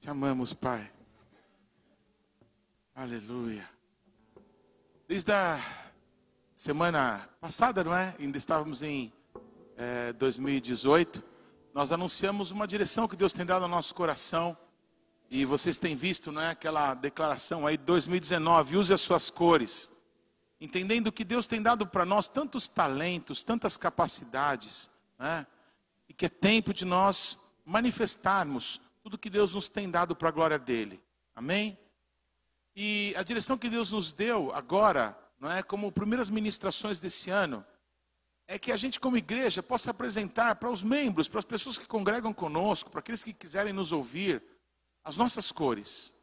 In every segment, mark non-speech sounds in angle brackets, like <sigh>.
Te amamos, Pai. Aleluia. Desde a semana passada, não é? Ainda estávamos em é, 2018. Nós anunciamos uma direção que Deus tem dado ao nosso coração. E vocês têm visto, não é? Aquela declaração aí, 2019, use as suas cores. Entendendo que Deus tem dado para nós tantos talentos, tantas capacidades, né? E que é tempo de nós manifestarmos tudo que Deus nos tem dado para a glória dele. Amém? E a direção que Deus nos deu agora, não é, como primeiras ministrações desse ano, é que a gente como igreja possa apresentar para os membros, para as pessoas que congregam conosco, para aqueles que quiserem nos ouvir, as nossas cores.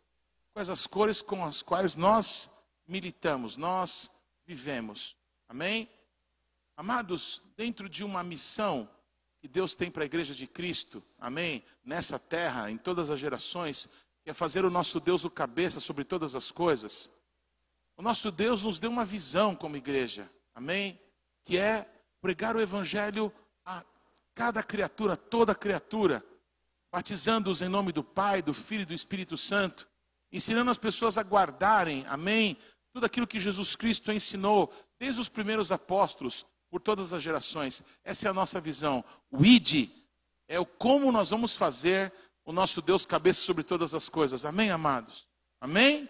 Quais as cores com as quais nós militamos, nós vivemos. Amém? Amados, dentro de uma missão que Deus tem para a igreja de Cristo, amém? Nessa terra, em todas as gerações, é fazer o nosso Deus o cabeça sobre todas as coisas. O nosso Deus nos deu uma visão como igreja, amém? Que é pregar o evangelho a cada criatura, toda criatura, batizando-os em nome do Pai, do Filho e do Espírito Santo, ensinando as pessoas a guardarem, amém? Tudo aquilo que Jesus Cristo ensinou desde os primeiros apóstolos, por todas as gerações. Essa é a nossa visão. O ID é o como nós vamos fazer o nosso Deus cabeça sobre todas as coisas. Amém, amados? Amém?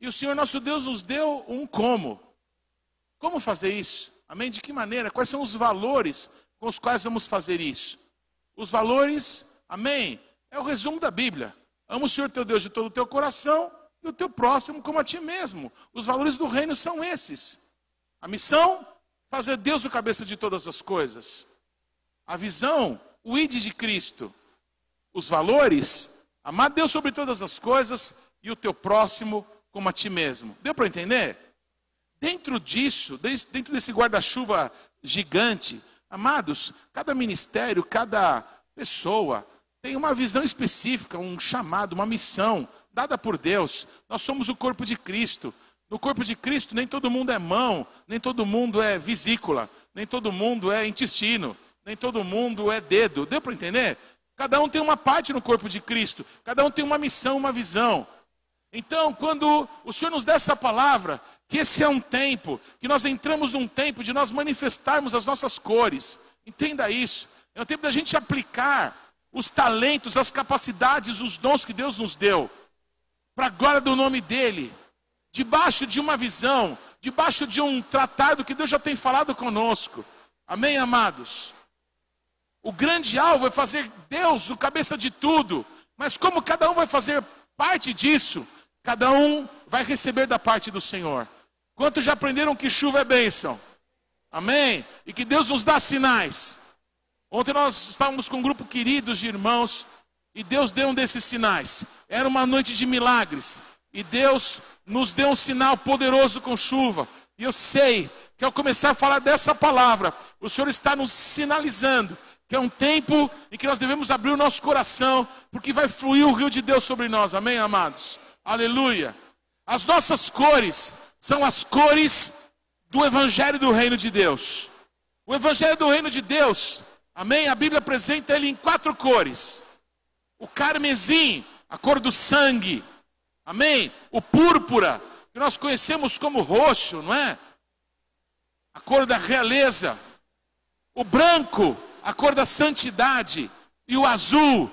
E o Senhor nosso Deus nos deu um como. Como fazer isso? Amém? De que maneira? Quais são os valores com os quais vamos fazer isso? Os valores, amém? É o resumo da Bíblia. Ama o Senhor teu Deus de todo o teu coração e o teu próximo como a ti mesmo. Os valores do reino são esses. A missão fazer Deus o cabeça de todas as coisas. A visão, o id de Cristo. Os valores, amar Deus sobre todas as coisas e o teu próximo como a ti mesmo. Deu para entender? Dentro disso, dentro desse guarda-chuva gigante, amados, cada ministério, cada pessoa tem uma visão específica, um chamado, uma missão dada por Deus. Nós somos o corpo de Cristo. No corpo de Cristo, nem todo mundo é mão, nem todo mundo é vesícula, nem todo mundo é intestino, nem todo mundo é dedo. Deu para entender? Cada um tem uma parte no corpo de Cristo, cada um tem uma missão, uma visão. Então, quando o Senhor nos dá essa palavra, que esse é um tempo, que nós entramos num tempo de nós manifestarmos as nossas cores, entenda isso. É um tempo da gente aplicar os talentos, as capacidades, os dons que Deus nos deu, para a glória do nome dEle debaixo de uma visão, debaixo de um tratado que Deus já tem falado conosco. Amém, amados? O grande alvo é fazer Deus o cabeça de tudo, mas como cada um vai fazer parte disso, cada um vai receber da parte do Senhor. Quantos já aprenderam que chuva é bênção? Amém? E que Deus nos dá sinais. Ontem nós estávamos com um grupo querido de irmãos e Deus deu um desses sinais. Era uma noite de milagres. E Deus nos deu um sinal poderoso com chuva. E eu sei que ao começar a falar dessa palavra, o Senhor está nos sinalizando que é um tempo em que nós devemos abrir o nosso coração, porque vai fluir o rio de Deus sobre nós. Amém, amados? Aleluia. As nossas cores são as cores do Evangelho do Reino de Deus. O Evangelho do Reino de Deus, amém? A Bíblia apresenta ele em quatro cores: o carmesim, a cor do sangue, Amém? O púrpura, que nós conhecemos como roxo, não é? A cor da realeza. O branco, a cor da santidade. E o azul,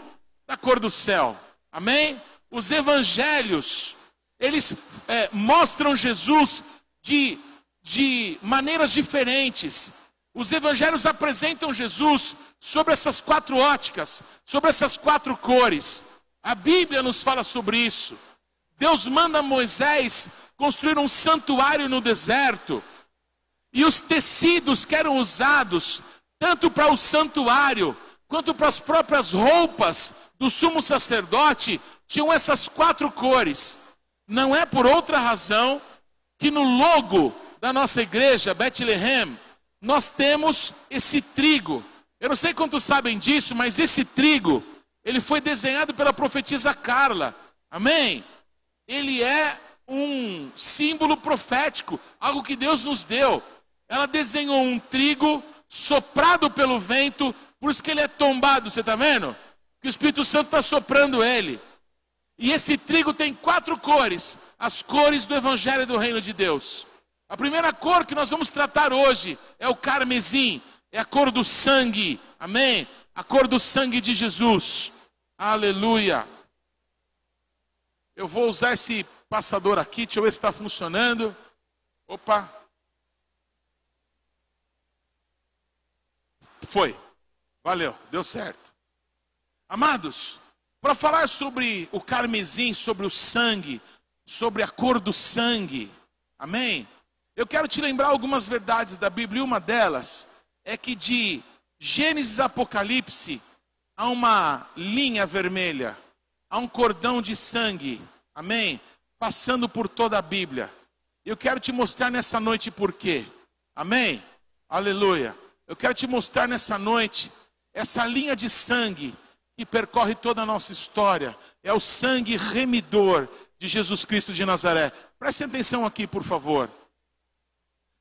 a cor do céu. Amém? Os evangelhos, eles é, mostram Jesus de, de maneiras diferentes. Os evangelhos apresentam Jesus sobre essas quatro óticas, sobre essas quatro cores. A Bíblia nos fala sobre isso. Deus manda Moisés construir um santuário no deserto. E os tecidos que eram usados, tanto para o santuário, quanto para as próprias roupas do sumo sacerdote, tinham essas quatro cores. Não é por outra razão que no logo da nossa igreja, Bethlehem, nós temos esse trigo. Eu não sei quantos sabem disso, mas esse trigo, ele foi desenhado pela profetisa Carla. Amém? Ele é um símbolo profético, algo que Deus nos deu. Ela desenhou um trigo soprado pelo vento, por isso que ele é tombado, você está vendo? Que o Espírito Santo está soprando ele. E esse trigo tem quatro cores, as cores do Evangelho do Reino de Deus. A primeira cor que nós vamos tratar hoje é o carmesim, é a cor do sangue, amém? A cor do sangue de Jesus, aleluia. Eu vou usar esse passador aqui, deixa eu ver se está funcionando. Opa. Foi. Valeu, deu certo. Amados, para falar sobre o carmesim, sobre o sangue, sobre a cor do sangue, amém? Eu quero te lembrar algumas verdades da Bíblia, e uma delas é que de Gênesis Apocalipse há uma linha vermelha, há um cordão de sangue, amém? Passando por toda a Bíblia. Eu quero te mostrar nessa noite por quê, amém? Aleluia. Eu quero te mostrar nessa noite essa linha de sangue que percorre toda a nossa história. É o sangue remidor de Jesus Cristo de Nazaré. Preste atenção aqui, por favor.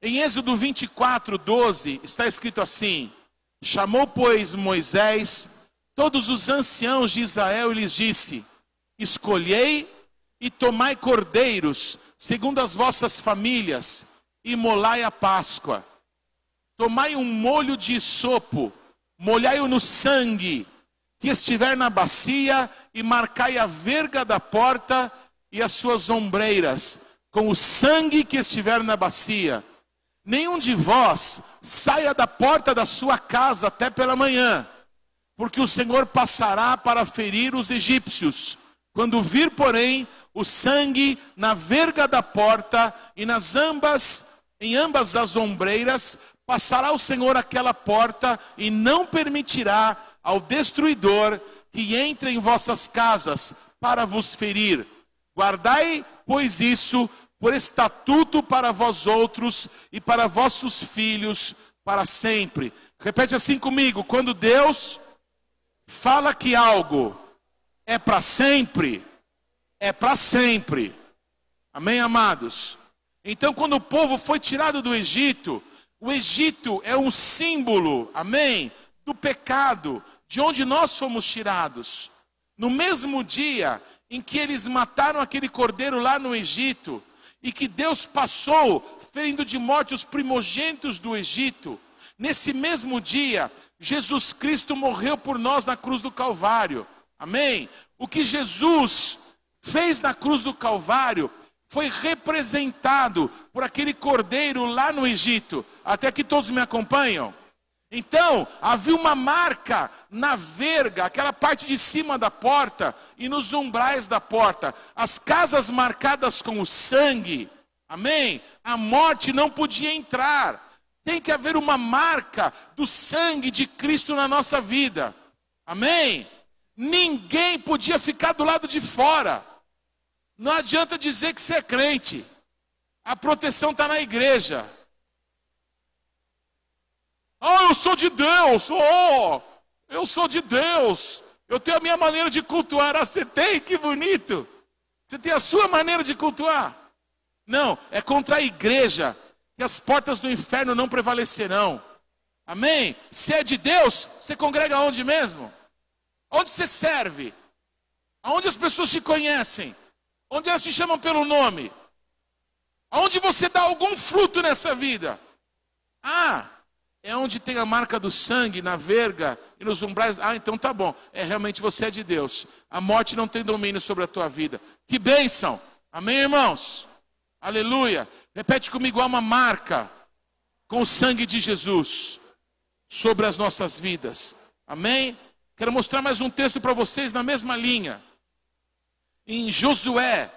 Em Êxodo 24, 12, está escrito assim: Chamou, pois, Moisés todos os anciãos de Israel e lhes disse: Escolhei e tomai cordeiros, segundo as vossas famílias, e molai a Páscoa. Tomai um molho de sopo, molhai-o no sangue, que estiver na bacia, e marcai a verga da porta e as suas ombreiras, com o sangue que estiver na bacia. Nenhum de vós saia da porta da sua casa até pela manhã, porque o Senhor passará para ferir os egípcios. Quando vir, porém, o sangue na verga da porta e nas ambas, em ambas as ombreiras, passará o Senhor aquela porta e não permitirá ao destruidor que entre em vossas casas para vos ferir. Guardai, pois, isso por estatuto para vós outros e para vossos filhos para sempre. Repete assim comigo: quando Deus fala que algo é para sempre, é para sempre. Amém, amados? Então, quando o povo foi tirado do Egito, o Egito é um símbolo, amém, do pecado, de onde nós fomos tirados. No mesmo dia em que eles mataram aquele cordeiro lá no Egito, e que Deus passou ferindo de morte os primogênitos do Egito, nesse mesmo dia, Jesus Cristo morreu por nós na cruz do Calvário. Amém? O que Jesus fez na cruz do Calvário foi representado por aquele cordeiro lá no Egito. Até que todos me acompanham. Então, havia uma marca na verga, aquela parte de cima da porta e nos umbrais da porta. As casas marcadas com o sangue, amém? A morte não podia entrar. Tem que haver uma marca do sangue de Cristo na nossa vida, amém? Ninguém podia ficar do lado de fora. Não adianta dizer que você é crente. A proteção está na igreja. Oh, eu sou de Deus. Oh, eu sou de Deus. Eu tenho a minha maneira de cultuar. Ah, você tem? Que bonito. Você tem a sua maneira de cultuar. Não, é contra a igreja que as portas do inferno não prevalecerão. Amém? Se é de Deus, você congrega onde mesmo? Onde você serve? Aonde as pessoas te conhecem? Onde elas te chamam pelo nome? Aonde você dá algum fruto nessa vida? Ah, é onde tem a marca do sangue na verga e nos umbrais. Ah, então tá bom. É realmente você é de Deus. A morte não tem domínio sobre a tua vida. Que bênção! Amém, irmãos? Aleluia. Repete comigo: há uma marca com o sangue de Jesus sobre as nossas vidas. Amém? Quero mostrar mais um texto para vocês na mesma linha em Josué,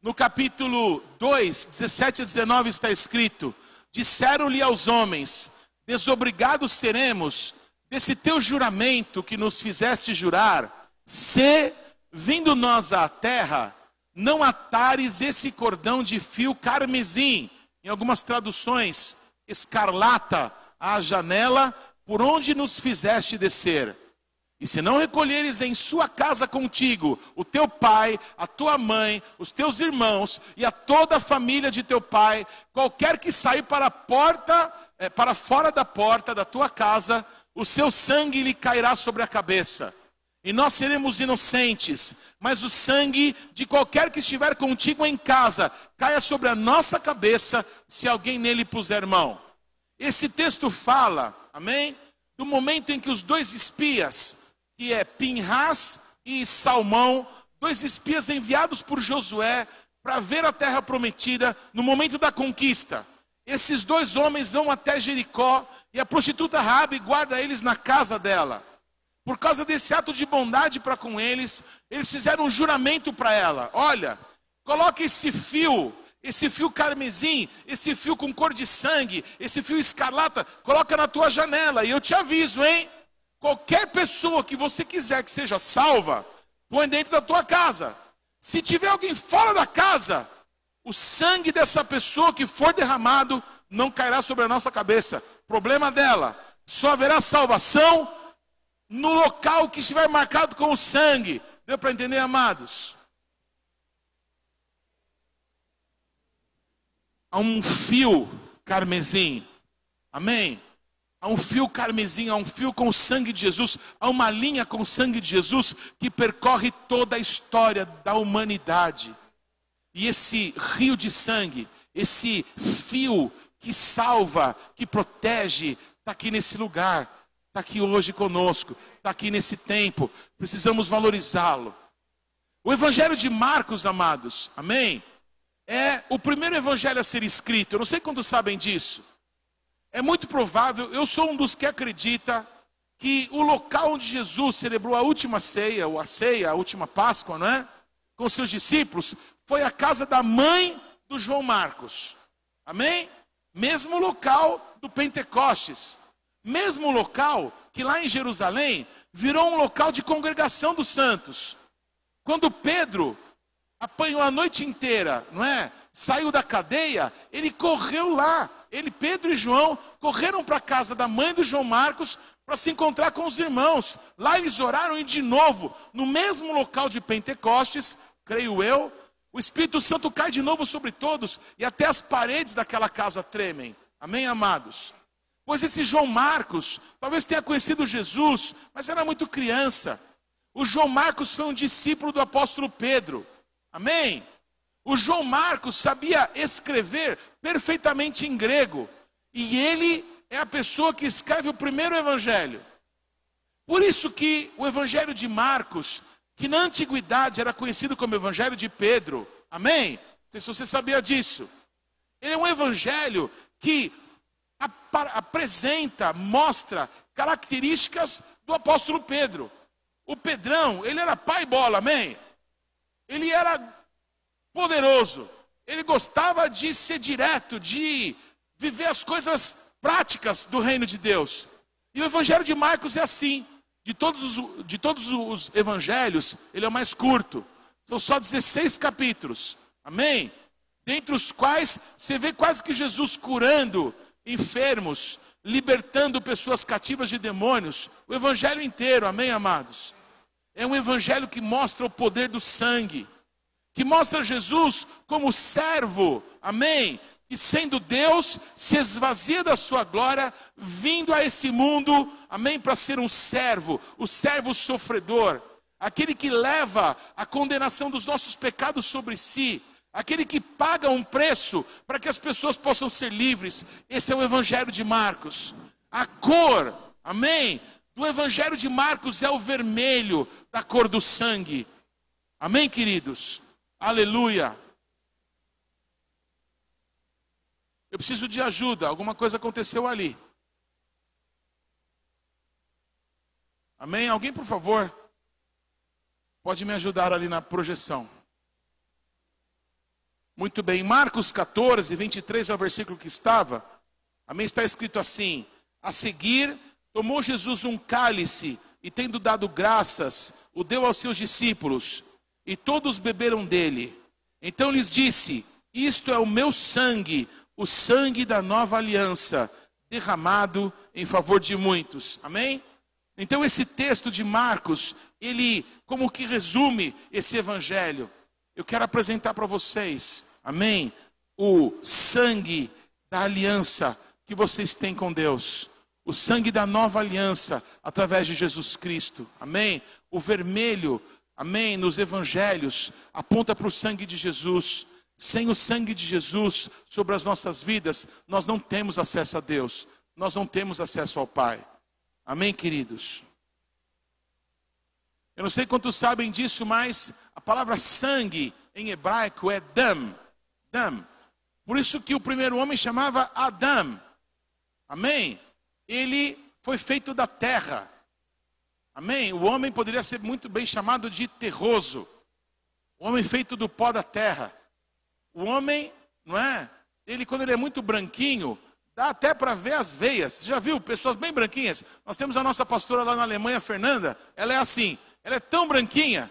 no capítulo 2, 17 a 19 está escrito: Disseram-lhe aos homens: Desobrigados seremos desse teu juramento que nos fizeste jurar, se, vindo nós à terra, não atares esse cordão de fio carmesim, em algumas traduções, escarlata, à janela por onde nos fizeste descer. E se não recolheres em sua casa contigo o teu pai, a tua mãe, os teus irmãos e a toda a família de teu pai, qualquer que sair para a porta, é, para fora da porta da tua casa, o seu sangue lhe cairá sobre a cabeça. E nós seremos inocentes, mas o sangue de qualquer que estiver contigo em casa caia sobre a nossa cabeça se alguém nele puser mão. Esse texto fala, amém, do momento em que os dois espias, que é Pinhas e Salmão, dois espias enviados por Josué para ver a terra prometida no momento da conquista. Esses dois homens vão até Jericó e a prostituta Rabi guarda eles na casa dela. Por causa desse ato de bondade para com eles, eles fizeram um juramento para ela: olha, coloque esse fio, esse fio carmesim, esse fio com cor de sangue, esse fio escarlata, coloca na tua janela. E eu te aviso, hein? Qualquer pessoa que você quiser que seja salva, põe dentro da tua casa. Se tiver alguém fora da casa, o sangue dessa pessoa que for derramado não cairá sobre a nossa cabeça. Problema dela. Só haverá salvação no local que estiver marcado com o sangue. Deu para entender, amados? Há um fio carmesim. Amém? Há um fio carmesim, há um fio com o sangue de Jesus, há uma linha com o sangue de Jesus que percorre toda a história da humanidade. E esse rio de sangue, esse fio que salva, que protege, está aqui nesse lugar está aqui hoje conosco, está aqui nesse tempo, precisamos valorizá-lo. O Evangelho de Marcos, amados, amém? É o primeiro evangelho a ser escrito, eu não sei quantos sabem disso. É muito provável, eu sou um dos que acredita que o local onde Jesus celebrou a última ceia, ou a ceia, a última Páscoa, não é? Com seus discípulos, foi a casa da mãe do João Marcos. Amém? Mesmo local do Pentecostes. Mesmo local que lá em Jerusalém virou um local de congregação dos santos. Quando Pedro apanhou a noite inteira, não é? Saiu da cadeia, ele correu lá. Ele, Pedro e João, correram para a casa da mãe do João Marcos para se encontrar com os irmãos. Lá eles oraram e de novo, no mesmo local de Pentecostes, creio eu, o Espírito Santo cai de novo sobre todos e até as paredes daquela casa tremem. Amém, amados? Pois esse João Marcos, talvez tenha conhecido Jesus, mas era muito criança. O João Marcos foi um discípulo do apóstolo Pedro. Amém? O João Marcos sabia escrever perfeitamente em grego. E ele é a pessoa que escreve o primeiro evangelho. Por isso que o evangelho de Marcos, que na antiguidade era conhecido como evangelho de Pedro. Amém? Não sei se você sabia disso. Ele é um evangelho que apresenta, mostra características do apóstolo Pedro. O Pedrão, ele era pai bola, amém? Ele era poderoso. Ele gostava de ser direto, de viver as coisas práticas do reino de Deus. E o evangelho de Marcos é assim. De todos os, de todos os evangelhos, ele é o mais curto. São só 16 capítulos. Amém? Dentre os quais você vê quase que Jesus curando enfermos, libertando pessoas cativas de demônios. O evangelho inteiro, amém, amados? É um evangelho que mostra o poder do sangue, que mostra Jesus como servo, amém? E sendo Deus, se esvazia da sua glória, vindo a esse mundo, amém? Para ser um servo, o servo sofredor, aquele que leva a condenação dos nossos pecados sobre si, aquele que paga um preço para que as pessoas possam ser livres. Esse é o Evangelho de Marcos. A cor, amém, do Evangelho de Marcos é o vermelho da cor do sangue. Amém, queridos? Aleluia. Eu preciso de ajuda, alguma coisa aconteceu ali. Amém? Alguém, por favor, pode me ajudar ali na projeção. Muito bem, Marcos 14, 23 é o versículo que estava. Amém? Está escrito assim: A seguir, tomou Jesus um cálice e, tendo dado graças, o deu aos seus discípulos, e todos beberam dele. Então lhes disse: Isto é o meu sangue, o sangue da nova aliança, derramado em favor de muitos. Amém? Então esse texto de Marcos, ele como que resume esse evangelho. Eu quero apresentar para vocês, amém? O sangue da aliança que vocês têm com Deus. O sangue da nova aliança através de Jesus Cristo. Amém? o vermelho, amém, nos evangelhos, aponta para o sangue de Jesus. Sem o sangue de Jesus sobre as nossas vidas, nós não temos acesso a Deus, nós não temos acesso ao Pai. Amém, queridos? Eu não sei quantos sabem disso, mas a palavra sangue em hebraico é dam, dam. Por isso que o primeiro homem chamava Adão. Amém? Ele foi feito da terra. Amém? O homem poderia ser muito bem chamado de terroso. O homem feito do pó da terra. O homem, não é? Ele, quando ele é muito branquinho, dá até para ver as veias. Você já viu pessoas bem branquinhas? Nós temos a nossa pastora lá na Alemanha, Fernanda. Ela é assim. Ela é tão branquinha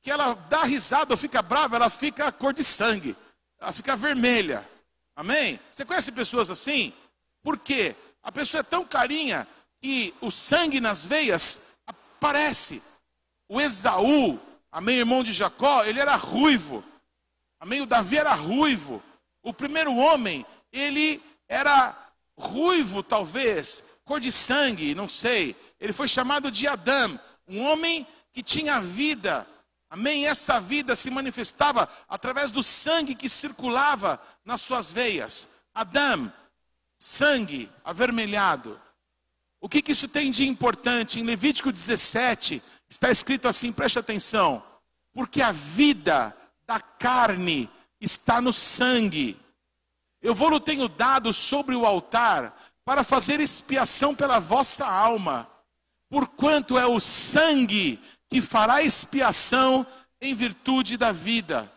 que ela dá risada ou fica brava, ela fica cor de sangue. Ela fica vermelha. Amém? Você conhece pessoas assim? Por quê? A pessoa é tão carinha que o sangue nas veias aparece. O Esaú, amém, irmão de Jacó, ele era ruivo. Amém? O Davi era ruivo. O primeiro homem, ele era ruivo, talvez, cor de sangue, não sei. Ele foi chamado de Adão, um homem que tinha vida. Amém? Essa vida se manifestava através do sangue que circulava nas suas veias. Adão, sangue avermelhado. O que, que isso tem de importante? Em Levítico 17, está escrito assim, preste atenção. Porque a vida da carne está no sangue. Eu vou-lo tenho dado sobre o altar para fazer expiação pela vossa alma, porquanto é o sangue que fará expiação em virtude da vida.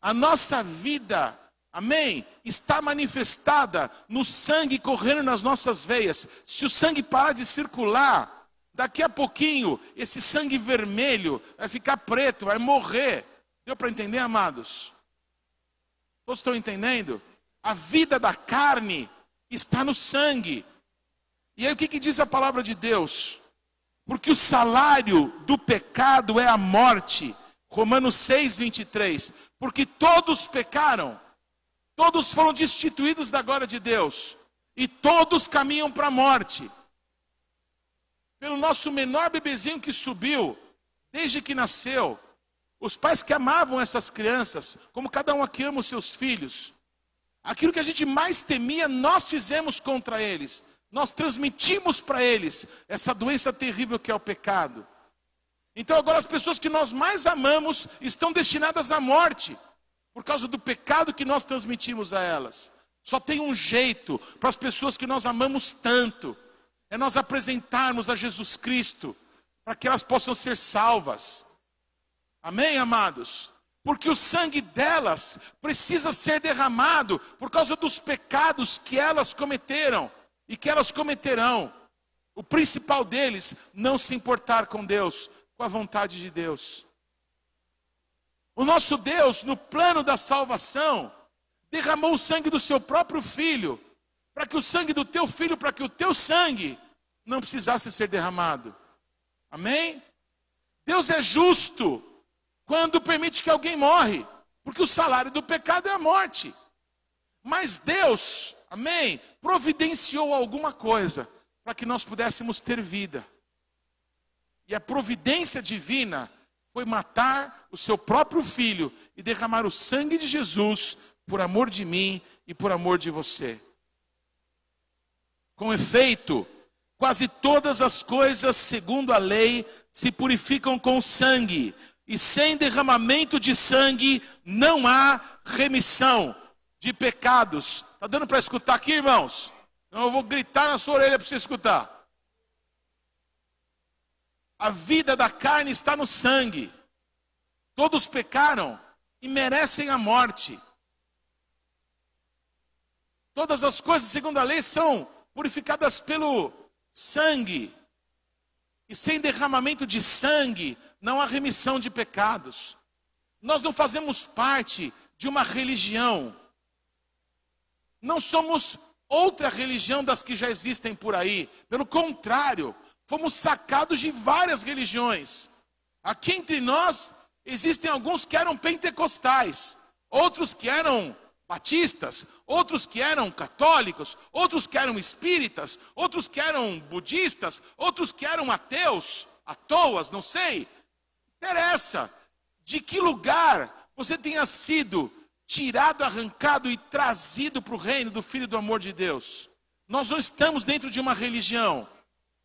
A nossa vida, amém, está manifestada no sangue correndo nas nossas veias. Se o sangue parar de circular, daqui a pouquinho, esse sangue vermelho vai ficar preto, vai morrer. Deu para entender, amados? Todos estão entendendo? A vida da carne está no sangue. E aí o que, que diz a palavra de Deus? Porque o salário do pecado é a morte. Romanos 6, 23. Porque todos pecaram, todos foram destituídos da glória de Deus, e todos caminham para a morte. Pelo nosso menor bebezinho que subiu, desde que nasceu, os pais que amavam essas crianças, como cada um aqui ama os seus filhos, aquilo que a gente mais temia, nós fizemos contra eles. Nós transmitimos para eles essa doença terrível que é o pecado. Então agora as pessoas que nós mais amamos estão destinadas à morte, por causa do pecado que nós transmitimos a elas. Só tem um jeito para as pessoas que nós amamos tanto: é nós apresentarmos a Jesus Cristo, para que elas possam ser salvas. Amém, amados? Porque o sangue delas precisa ser derramado por causa dos pecados que elas cometeram e que elas cometerão. O principal deles, não se importar com Deus, com a vontade de Deus. O nosso Deus, no plano da salvação, derramou o sangue do seu próprio filho, para que o sangue do teu filho, para que o teu sangue não precisasse ser derramado. Amém? Deus é justo quando permite que alguém morre, porque o salário do pecado é a morte. Mas Deus, amém, providenciou alguma coisa para que nós pudéssemos ter vida. E a providência divina foi matar o seu próprio filho e derramar o sangue de Jesus por amor de mim e por amor de você. Com efeito, quase todas as coisas, segundo a lei, se purificam com sangue, e sem derramamento de sangue não há remissão de pecados. Está dando para escutar aqui, irmãos? Então eu vou gritar na sua orelha para você escutar. A vida da carne está no sangue. Todos pecaram e merecem a morte. Todas as coisas, segundo a lei, são purificadas pelo sangue. E sem derramamento de sangue, não há remissão de pecados. Nós não fazemos parte de uma religião. Não somos outra religião das que já existem por aí. Pelo contrário, fomos sacados de várias religiões. Aqui entre nós existem alguns que eram pentecostais, outros que eram batistas, outros que eram católicos, outros que eram espíritas, outros que eram budistas, outros que eram ateus. à toas, não sei. Interessa de que lugar você tenha sido tirado, arrancado e trazido para o reino do Filho do amor de Deus. Nós não estamos dentro de uma religião.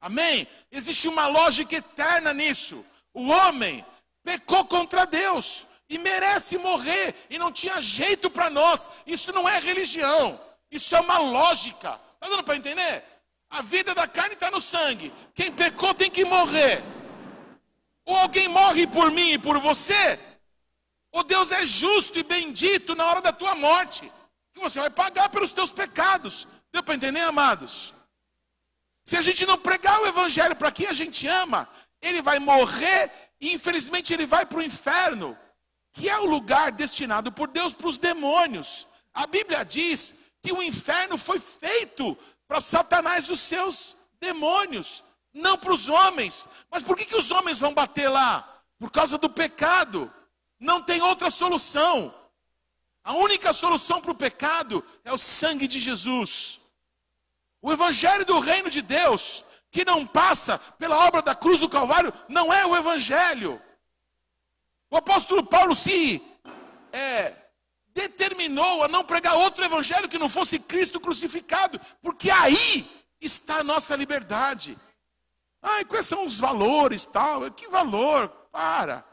Amém? Existe uma lógica eterna nisso. O homem pecou contra Deus e merece morrer e não tinha jeito para nós. Isso não é religião. Isso é uma lógica. Está dando para entender? A vida da carne está no sangue. Quem pecou tem que morrer. Ou alguém morre por mim e por você, ou Deus é justo e bendito na hora da tua morte, que você vai pagar pelos teus pecados. Deu para entender, amados? Se a gente não pregar o evangelho para quem a gente ama, ele vai morrer e infelizmente ele vai para o inferno, que é o lugar destinado por Deus para os demônios. A Bíblia diz que o inferno foi feito para Satanás e os seus demônios, não para os homens. Mas por que, que os homens vão bater lá? Por causa do pecado. Não tem outra solução. A única solução para o pecado é o sangue de Jesus. O evangelho do reino de Deus, que não passa pela obra da cruz do Calvário, não é o evangelho. O apóstolo Paulo se é, determinou a não pregar outro evangelho que não fosse Cristo crucificado, porque aí está a nossa liberdade. Ai, quais são os valores tal? Que valor? Para.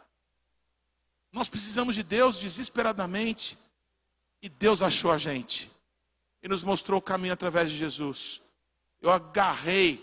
Nós precisamos de Deus desesperadamente. E Deus achou a gente. E nos mostrou o caminho através de Jesus. Eu agarrei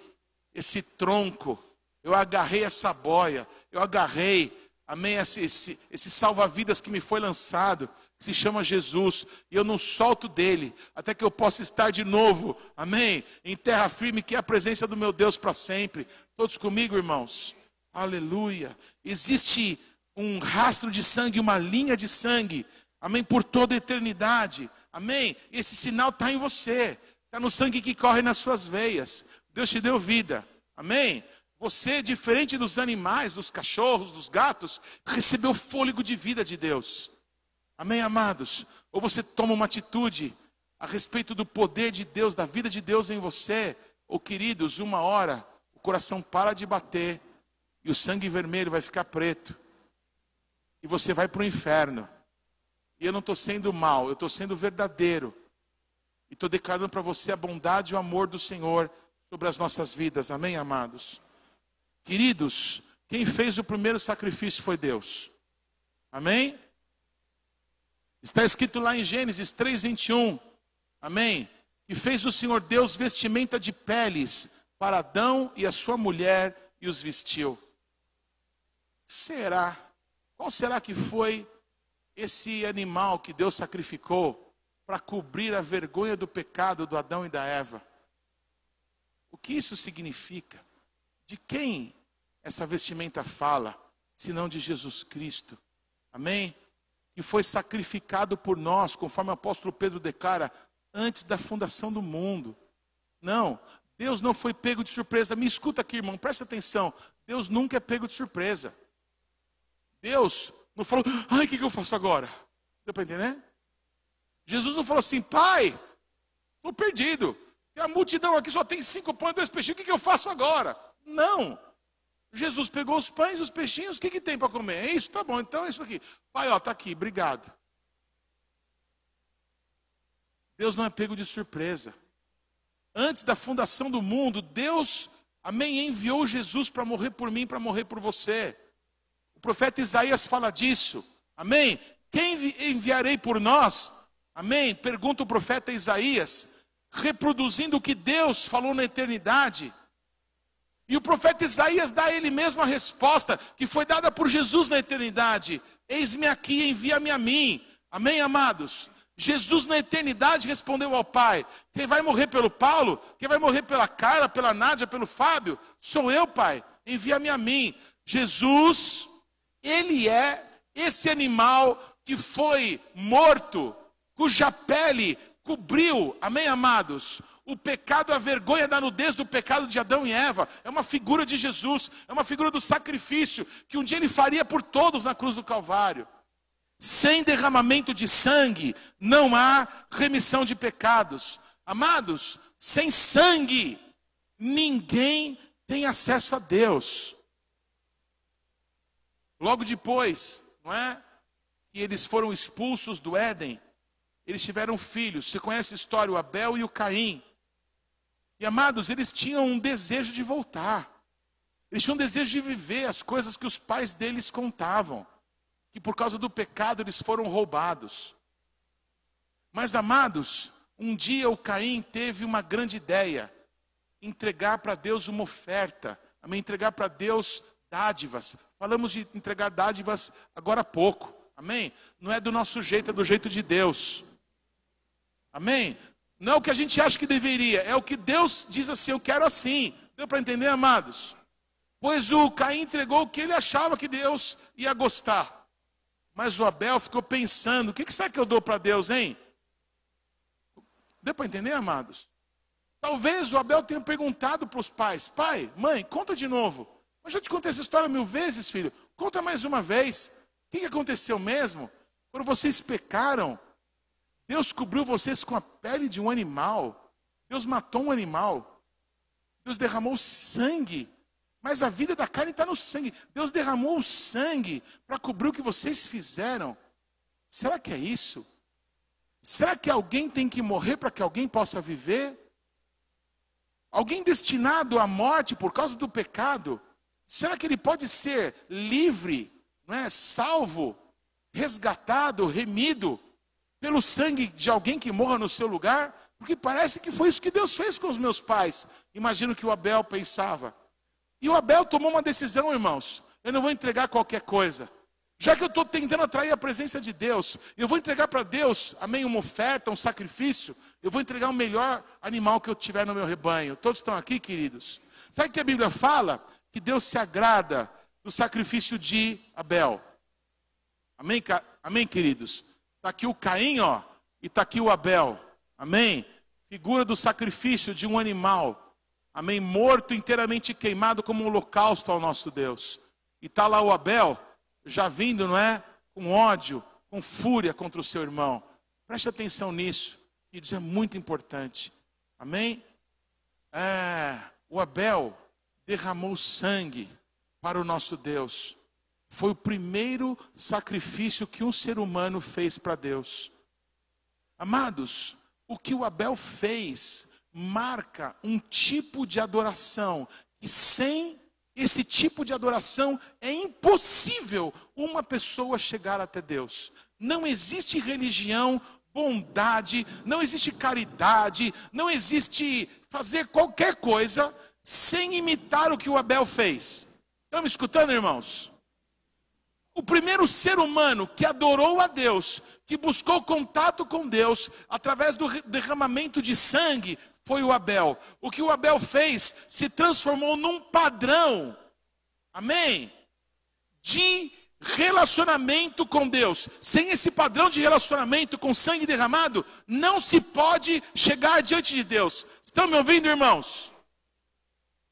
esse tronco. Eu agarrei essa boia. Eu agarrei, amém, esse, esse, esse salva-vidas que me foi lançado. Que se chama Jesus. E eu não solto dele. Até que eu possa estar de novo, amém, em terra firme, que é a presença do meu Deus para sempre. Todos comigo, irmãos. Aleluia. Existe um rastro de sangue, uma linha de sangue, amém, por toda a eternidade, amém. Esse sinal está em você, está no sangue que corre nas suas veias. Deus te deu vida, amém. Você, diferente dos animais, dos cachorros, dos gatos, recebeu fôlego de vida de Deus, amém, amados. Ou você toma uma atitude a respeito do poder de Deus, da vida de Deus em você, ou queridos, uma hora o coração para de bater e o sangue vermelho vai ficar preto e você vai para o inferno. E eu não estou sendo mal, eu estou sendo verdadeiro. E estou declarando para você a bondade e o amor do Senhor sobre as nossas vidas. Amém, amados? Queridos, quem fez o primeiro sacrifício foi Deus. Amém? Está escrito lá em Gênesis 3:21. Amém? Que fez o Senhor Deus vestimenta de peles para Adão e a sua mulher e os vestiu. Será qual será que foi esse animal que Deus sacrificou para cobrir a vergonha do pecado do Adão e da Eva? O que isso significa? De quem essa vestimenta fala, senão de Jesus Cristo? Amém? Que foi sacrificado por nós, conforme o apóstolo Pedro declara, antes da fundação do mundo. Não, Deus não foi pego de surpresa. Me escuta aqui, irmão, presta atenção. Deus nunca é pego de surpresa. Deus não falou, ai, o que, que eu faço agora? Deu para entender? Jesus não falou assim, pai, estou perdido. a multidão aqui só tem cinco pães e dois peixinhos, o que, que eu faço agora? Não. Jesus pegou os pães e os peixinhos, o que, que tem para comer? É isso? Tá bom, então é isso aqui. Pai, ó, tá aqui, obrigado. Deus não é pego de surpresa. Antes da fundação do mundo, Deus, amém, enviou Jesus para morrer por mim, para morrer por você. O profeta Isaías fala disso. Amém? Quem enviarei por nós? Amém? Pergunta o profeta Isaías, reproduzindo o que Deus falou na eternidade. E o profeta Isaías dá a ele mesmo a resposta que foi dada por Jesus na eternidade: Eis-me aqui, envia-me a mim. Amém, amados? Jesus na eternidade respondeu ao Pai: Quem vai morrer pelo Paulo? Quem vai morrer pela Carla, pela Nádia, pelo Fábio? Sou eu, Pai. Envia-me a mim. Jesus ele é esse animal que foi morto, cuja pele cobriu, amém, amados? O pecado, a vergonha da nudez do pecado de Adão e Eva, é uma figura de Jesus, é uma figura do sacrifício que um dia ele faria por todos na cruz do Calvário. Sem derramamento de sangue, não há remissão de pecados. Amados, sem sangue, ninguém tem acesso a Deus. Logo depois, não é? Que eles foram expulsos do Éden, eles tiveram filhos. Você conhece a história, o Abel e o Caim. E amados, eles tinham um desejo de voltar. Eles tinham um desejo de viver as coisas que os pais deles contavam. Que por causa do pecado eles foram roubados. Mas, amados, um dia o Caim teve uma grande ideia: entregar para Deus uma oferta. Entregar para Deus dádivas. Falamos de entregar dádivas agora há pouco. Amém? Não é do nosso jeito, é do jeito de Deus. Amém? Não é o que a gente acha que deveria, é o que Deus diz assim: eu quero assim. Deu para entender, amados? Pois o Caim entregou o que ele achava que Deus ia gostar. Mas o Abel ficou pensando: o que, que será que eu dou para Deus, hein? Deu para entender, amados? Talvez o Abel tenha perguntado para os pais: pai, mãe, conta de novo. Mas já te contei essa história mil vezes, filho. Conta mais uma vez. O que aconteceu mesmo? Quando vocês pecaram, Deus cobriu vocês com a pele de um animal. Deus matou um animal. Deus derramou sangue. Mas a vida da carne está no sangue. Deus derramou o sangue para cobrir o que vocês fizeram. Será que é isso? Será que alguém tem que morrer para que alguém possa viver? Alguém destinado à morte por causa do pecado, será que ele pode ser livre, não é, salvo, resgatado, remido pelo sangue de alguém que morra no seu lugar? Porque parece que foi isso que Deus fez com os meus pais. Imagino que o Abel pensava. E o Abel tomou uma decisão, irmãos. Eu não vou entregar qualquer coisa. Já que eu estou tentando atrair a presença de Deus, eu vou entregar para Deus, amém, uma oferta, um sacrifício, eu vou entregar o melhor animal que eu tiver no meu rebanho. Todos estão aqui, queridos? Sabe o que a Bíblia fala? Que Deus se agrada do sacrifício de Abel. Amém, amém queridos? Está aqui o Caim, ó, e está aqui o Abel. Amém? Figura do sacrifício de um animal. Amém? Morto inteiramente queimado como um holocausto ao nosso Deus. E está lá o Abel já vindo, não é? Com ódio, com fúria contra o seu irmão. Preste atenção nisso, isso é muito importante. Amém? É, o Abel derramou sangue para o nosso Deus. Foi o primeiro sacrifício que um ser humano fez para Deus. Amados, o que o Abel fez marca um tipo de adoração que sem esse tipo de adoração é impossível uma pessoa chegar até Deus. Não existe religião, bondade, não existe caridade, não existe fazer qualquer coisa sem imitar o que o Abel fez. Estão me escutando, irmãos? O primeiro ser humano que adorou a Deus, que buscou contato com Deus através do derramamento de sangue, foi o Abel. O que o Abel fez se transformou num padrão, amém? De relacionamento com Deus. Sem esse padrão de relacionamento com sangue derramado, não se pode chegar diante de Deus. Estão me ouvindo, irmãos?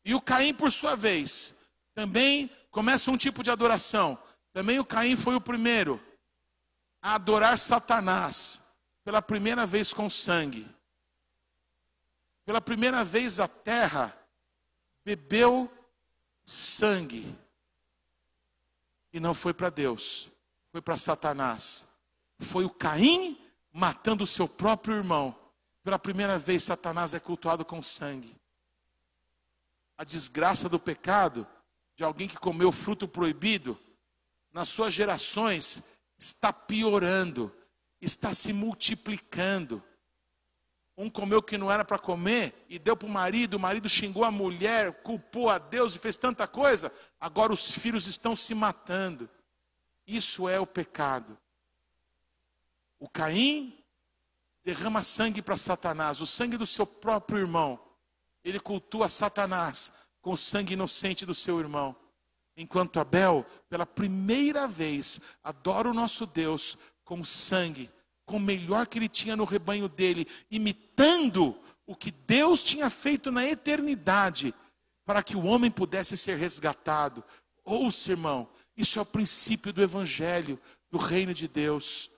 E o Caim, por sua vez, também começa um tipo de adoração. Também o Caim foi o primeiro a adorar Satanás pela primeira vez com sangue. Pela primeira vez a terra bebeu sangue. E não foi para Deus, foi para Satanás. Foi o Caim matando o seu próprio irmão. Pela primeira vez, Satanás é cultuado com sangue. A desgraça do pecado de alguém que comeu fruto proibido, nas suas gerações, está piorando, está se multiplicando. Um comeu que não era para comer e deu para o marido, o marido xingou a mulher, culpou a Deus e fez tanta coisa. Agora os filhos estão se matando. Isso é o pecado. O Caim derrama sangue para Satanás, o sangue do seu próprio irmão. Ele cultua Satanás com o sangue inocente do seu irmão. Enquanto Abel, pela primeira vez, adora o nosso Deus com sangue com o melhor que ele tinha no rebanho dele, imitando o que Deus tinha feito na eternidade, para que o homem pudesse ser resgatado. Ouça, irmão, isso é o princípio do evangelho, do reino de Deus.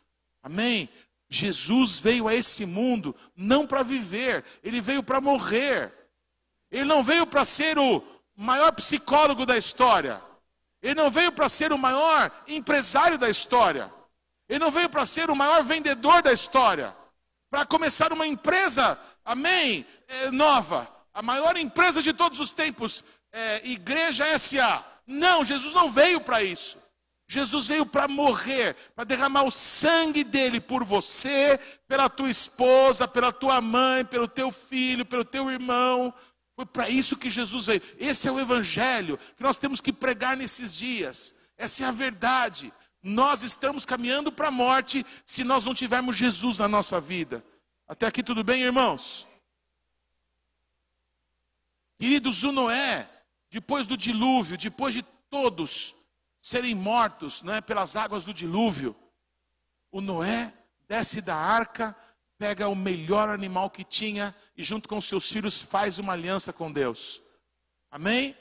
Amém? Jesus veio a esse mundo não para viver, ele veio para morrer. Ele não veio para ser o maior psicólogo da história. Ele não veio para ser o maior empresário da história. Ele não veio para ser o maior vendedor da história. Para começar uma empresa, amém, é, nova. A maior empresa de todos os tempos, é, Igreja SA. Não, Jesus não veio para isso. Jesus veio para morrer, para derramar o sangue dele por você, pela tua esposa, pela tua mãe, pelo teu filho, pelo teu irmão. Foi para isso que Jesus veio. Esse é o evangelho que nós temos que pregar nesses dias. Essa é a verdade. Nós estamos caminhando para a morte se nós não tivermos Jesus na nossa vida. Até aqui tudo bem, irmãos? Queridos, o Noé, depois do dilúvio, depois de todos serem mortos né, pelas águas do dilúvio, o Noé desce da arca, pega o melhor animal que tinha e, junto com seus filhos, faz uma aliança com Deus. Amém?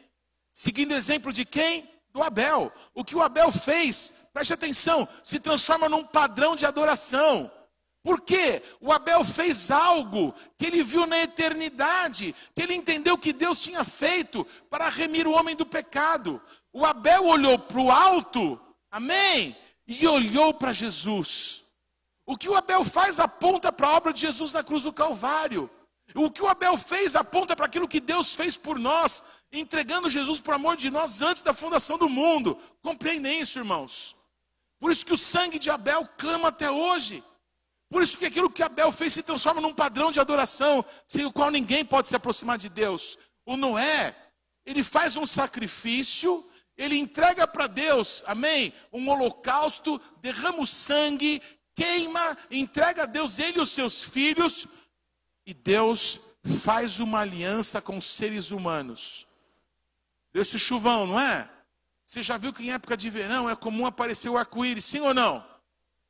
Seguindo exemplo de quem? Do Abel. O que o Abel fez, preste atenção, se transforma num padrão de adoração. Porque o Abel fez algo que ele viu na eternidade, que ele entendeu que Deus tinha feito para remir o homem do pecado. O Abel olhou para o alto, amém? E olhou para Jesus. O que o Abel faz aponta para a obra de Jesus na cruz do Calvário. O que o Abel fez aponta para aquilo que Deus fez por nós, entregando Jesus por amor de nós antes da fundação do mundo. Compreendem isso, irmãos? Por isso que o sangue de Abel clama até hoje. Por isso que aquilo que Abel fez se transforma num padrão de adoração, sem o qual ninguém pode se aproximar de Deus. O Noé, ele faz um sacrifício, ele entrega para Deus, amém? Um holocausto, derrama o sangue, queima, entrega a Deus ele e os seus filhos, e Deus faz uma aliança com os seres humanos. Desse chuvão, não é? Você já viu que em época de verão é comum aparecer o arco-íris, sim ou não?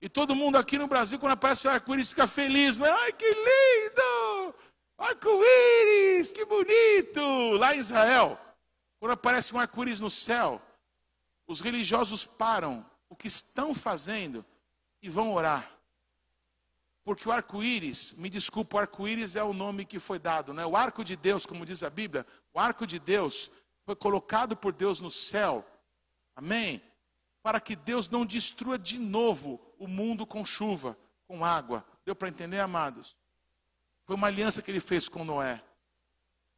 E todo mundo aqui no Brasil, quando aparece o arco-íris, fica feliz, não é? Ai, que lindo! Arco-íris, que bonito! Lá em Israel, quando aparece um arco-íris no céu, os religiosos param o que estão fazendo e vão orar. Porque o arco-íris, me desculpa, o arco-íris é o nome que foi dado, né? O arco de Deus, como diz a Bíblia, o arco de Deus foi colocado por Deus no céu. Amém? Para que Deus não destrua de novo o mundo com chuva, com água. Deu para entender, amados? Foi uma aliança que ele fez com Noé.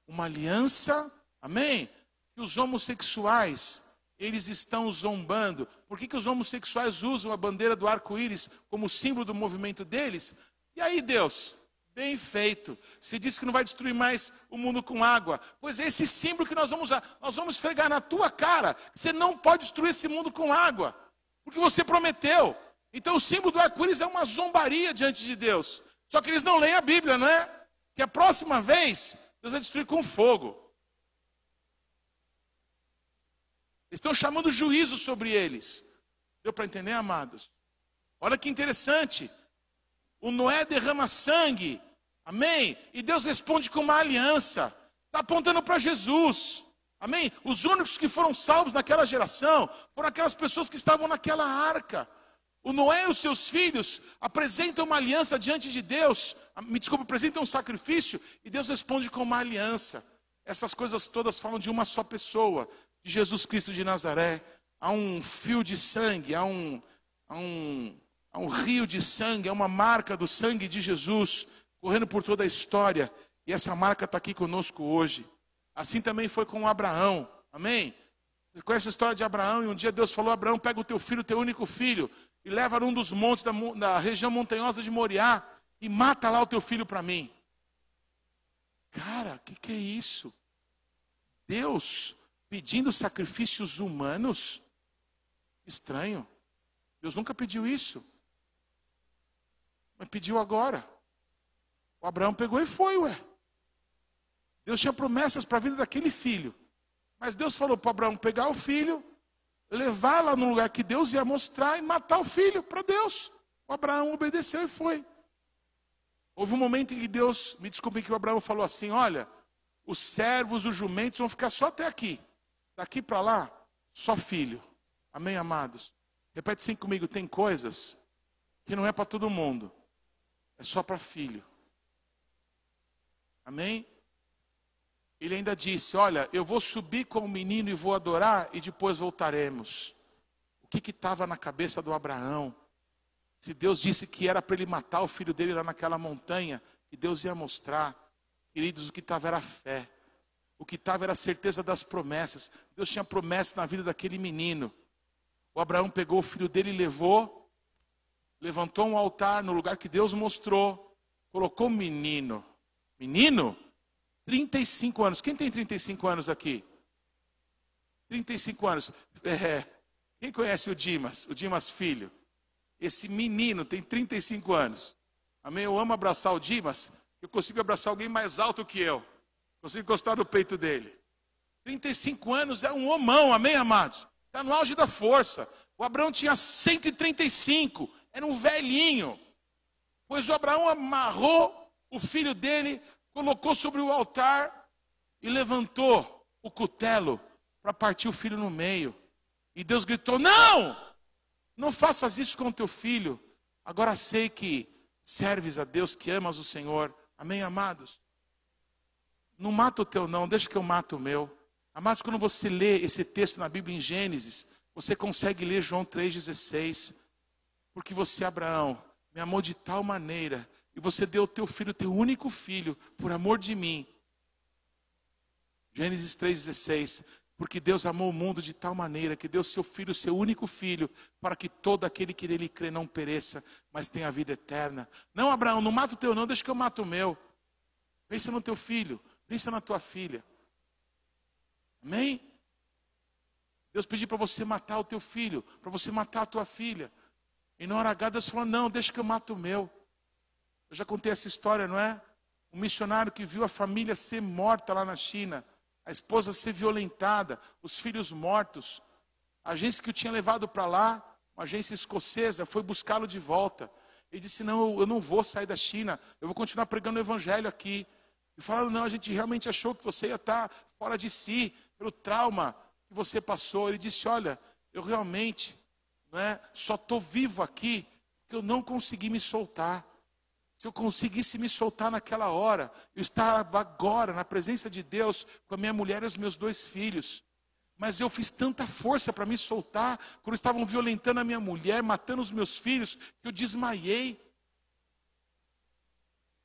Uma aliança, amém? Que os homossexuais, eles estão zombando. Por que, que os homossexuais usam a bandeira do arco-íris como símbolo do movimento deles? E aí, Deus, Bem feito. Se disse que não vai destruir mais o mundo com água. Pois é esse símbolo que nós vamos usar. Nós vamos esfregar na tua cara. Você não pode destruir esse mundo com água. Porque você prometeu. Então o símbolo do arco-íris é uma zombaria diante de Deus. Só que eles não leem a Bíblia, não é? Que a próxima vez Deus vai destruir com fogo. Estão chamando juízo sobre eles. Deu para entender, amados? Olha que interessante. O Noé derrama sangue. Amém? E Deus responde com uma aliança. Está apontando para Jesus. Amém? Os únicos que foram salvos naquela geração foram aquelas pessoas que estavam naquela arca. O Noé e os seus filhos apresentam uma aliança diante de Deus, me desculpe, apresentam um sacrifício e Deus responde com uma aliança. Essas coisas todas falam de uma só pessoa, de Jesus Cristo de Nazaré. Há um fio de sangue, há um, há um, há um rio de sangue, há uma marca do sangue de Jesus correndo por toda a história. E essa marca está aqui conosco hoje. Assim também foi com Abraão, amém? Você conhece a história de Abraão? E um dia Deus falou: Abraão, pega o teu filho, teu único filho, e leva num dos montes da, da região montanhosa de Moriá e mata lá o teu filho para mim. Cara, o que, que é isso? Deus pedindo sacrifícios humanos? Estranho. Deus nunca pediu isso. Mas pediu agora. O Abraão pegou e foi, ué. Deus tinha promessas para a vida daquele filho. Mas Deus falou para Abraão pegar o filho, levar lá no lugar que Deus ia mostrar e matar o filho para Deus. O Abraão obedeceu e foi. Houve um momento em que Deus, me desculpe que o Abraão falou assim: olha, os servos, os jumentos vão ficar só até aqui. Daqui para lá, só filho. Amém, amados? Repete assim comigo: tem coisas que não é para todo mundo, é só para filho. Amém? ele ainda disse: Olha, eu vou subir com o menino e vou adorar e depois voltaremos. O que estava na cabeça do Abraão? Se Deus disse que era para ele matar o filho dele lá naquela montanha, que Deus ia mostrar, queridos, o que estava era fé, o que estava era a certeza das promessas. Deus tinha promessa na vida daquele menino. O Abraão pegou o filho dele e levou, levantou um altar no lugar que Deus mostrou, colocou o menino. Menino? 35 anos. Quem tem 35 anos aqui? 35 anos. É, quem conhece o Dimas? O Dimas filho? Esse menino tem 35 anos. Amém? Eu amo abraçar o Dimas. Eu consigo abraçar alguém mais alto que eu. Consigo encostar no peito dele. 35 anos é um homão, amém, amados? Está no auge da força. O Abraão tinha 135, era um velhinho. Pois o Abraão amarrou o filho dele colocou sobre o altar e levantou o cutelo para partir o filho no meio. E Deus gritou: Não! Não faças isso com teu filho. Agora sei que serves a Deus, que amas o Senhor. Amém, amados? Não mata o teu não, deixa que eu mato o meu. Amados, quando você lê esse texto na Bíblia em Gênesis, você consegue ler João 3,16. Porque você, Abraão, me amou de tal maneira e você deu o teu filho, teu único filho, por amor de mim. Gênesis 3,16. Porque Deus amou o mundo de tal maneira que deu seu filho, seu único filho, para que todo aquele que nele crê não pereça, mas tenha a vida eterna. Não, Abraão, não mata o teu, não, deixa que eu mato o meu. Pensa no teu filho, pensa na tua filha. Amém? Deus pediu para você matar o teu filho, para você matar a tua filha. E na hora H, Deus falou: Não, deixa que eu mato o meu. Eu já contei essa história, não é? Um missionário que viu a família ser morta lá na China, a esposa ser violentada, os filhos mortos. A agência que o tinha levado para lá, uma agência escocesa, foi buscá-lo de volta. Ele disse: Não, eu não vou sair da China, eu vou continuar pregando o evangelho aqui. E falaram: Não, a gente realmente achou que você ia estar fora de si, pelo trauma que você passou. Ele disse: Olha, eu realmente não é, só estou vivo aqui porque eu não consegui me soltar. Se eu conseguisse me soltar naquela hora, eu estava agora na presença de Deus com a minha mulher e os meus dois filhos. Mas eu fiz tanta força para me soltar, quando estavam violentando a minha mulher, matando os meus filhos, que eu desmaiei.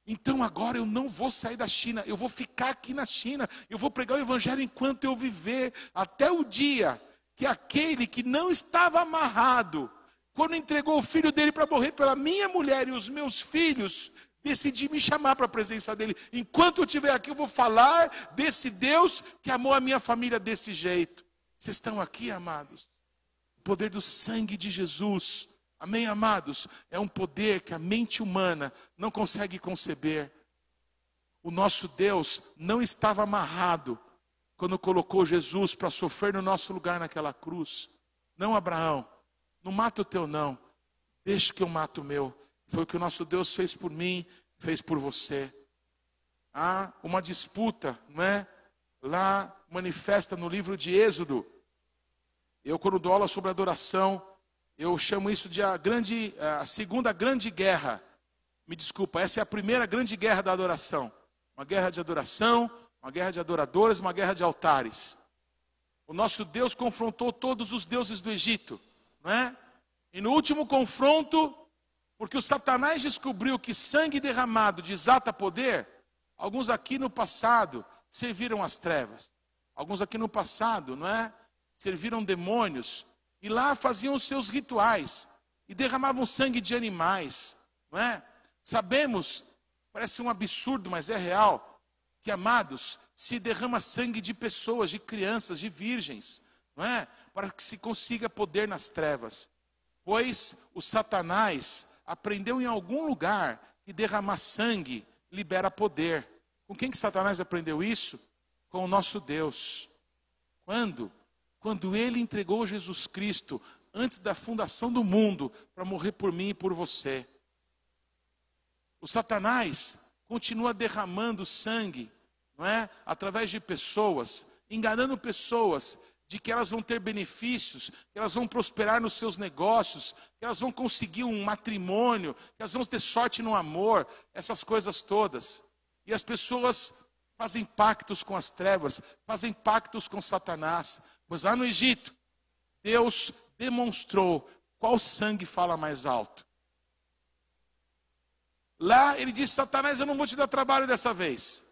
Então agora eu não vou sair da China, eu vou ficar aqui na China, eu vou pregar o Evangelho enquanto eu viver, até o dia que aquele que não estava amarrado, quando entregou o filho dele para morrer pela minha mulher e os meus filhos, decidi me chamar para a presença dele. Enquanto eu estiver aqui, eu vou falar desse Deus que amou a minha família desse jeito. Vocês estão aqui, amados? O poder do sangue de Jesus. Amém, amados? É um poder que a mente humana não consegue conceber. O nosso Deus não estava amarrado quando colocou Jesus para sofrer no nosso lugar naquela cruz. Não, Abraão. Não mata o teu não. Deixa que eu mato o meu. Foi o que o nosso Deus fez por mim, fez por você. Há uma disputa, não é? Lá manifesta no livro de Êxodo. Eu quando dou aula sobre adoração, eu chamo isso de a grande a segunda grande guerra. Me desculpa, essa é a primeira grande guerra da adoração. Uma guerra de adoração, uma guerra de adoradores, uma guerra de altares. O nosso Deus confrontou todos os deuses do Egito. Não é? E no último confronto, porque o Satanás descobriu que sangue derramado desata poder, alguns aqui no passado serviram as trevas. Alguns aqui no passado, não é? Serviram demônios e lá faziam os seus rituais e derramavam sangue de animais, não é? Sabemos, parece um absurdo, mas é real, que amados, se derrama sangue de pessoas, de crianças, de virgens, não é? para que se consiga poder nas trevas. Pois o Satanás aprendeu em algum lugar que derramar sangue libera poder. Com quem que Satanás aprendeu isso? Com o nosso Deus. Quando? Quando ele entregou Jesus Cristo antes da fundação do mundo para morrer por mim e por você. O Satanás continua derramando sangue, não é? Através de pessoas, enganando pessoas de que elas vão ter benefícios, que elas vão prosperar nos seus negócios, que elas vão conseguir um matrimônio, que elas vão ter sorte no amor, essas coisas todas. E as pessoas fazem pactos com as trevas, fazem pactos com Satanás. Pois lá no Egito, Deus demonstrou qual sangue fala mais alto. Lá ele disse: Satanás, eu não vou te dar trabalho dessa vez.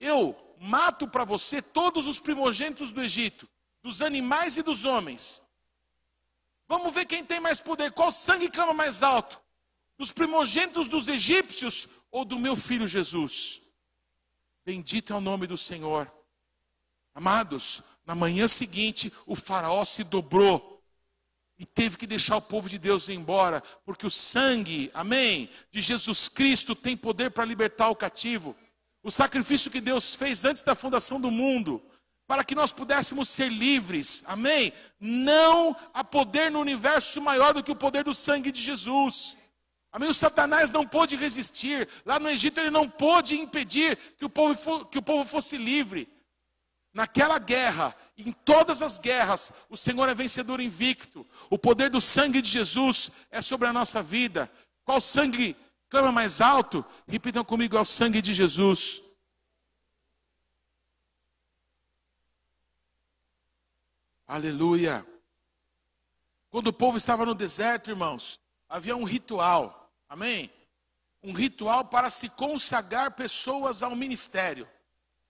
Eu mato para você todos os primogênitos do Egito, dos animais e dos homens. Vamos ver quem tem mais poder, qual sangue clama mais alto: dos primogênitos dos egípcios ou do meu filho Jesus? Bendito é o nome do Senhor. Amados, na manhã seguinte, o faraó se dobrou e teve que deixar o povo de Deus ir embora, porque o sangue, amém, de Jesus Cristo tem poder para libertar o cativo. O sacrifício que Deus fez antes da fundação do mundo, para que nós pudéssemos ser livres, amém? Não há poder no universo maior do que o poder do sangue de Jesus. Amém? O Satanás não pôde resistir. Lá no Egito ele não pôde impedir que o povo, que o povo fosse livre. Naquela guerra, em todas as guerras, o Senhor é vencedor invicto. O poder do sangue de Jesus é sobre a nossa vida. Qual sangue clama mais alto? Repitam comigo: é o sangue de Jesus. Aleluia. Quando o povo estava no deserto, irmãos, havia um ritual. Amém? Um ritual para se consagrar pessoas ao ministério.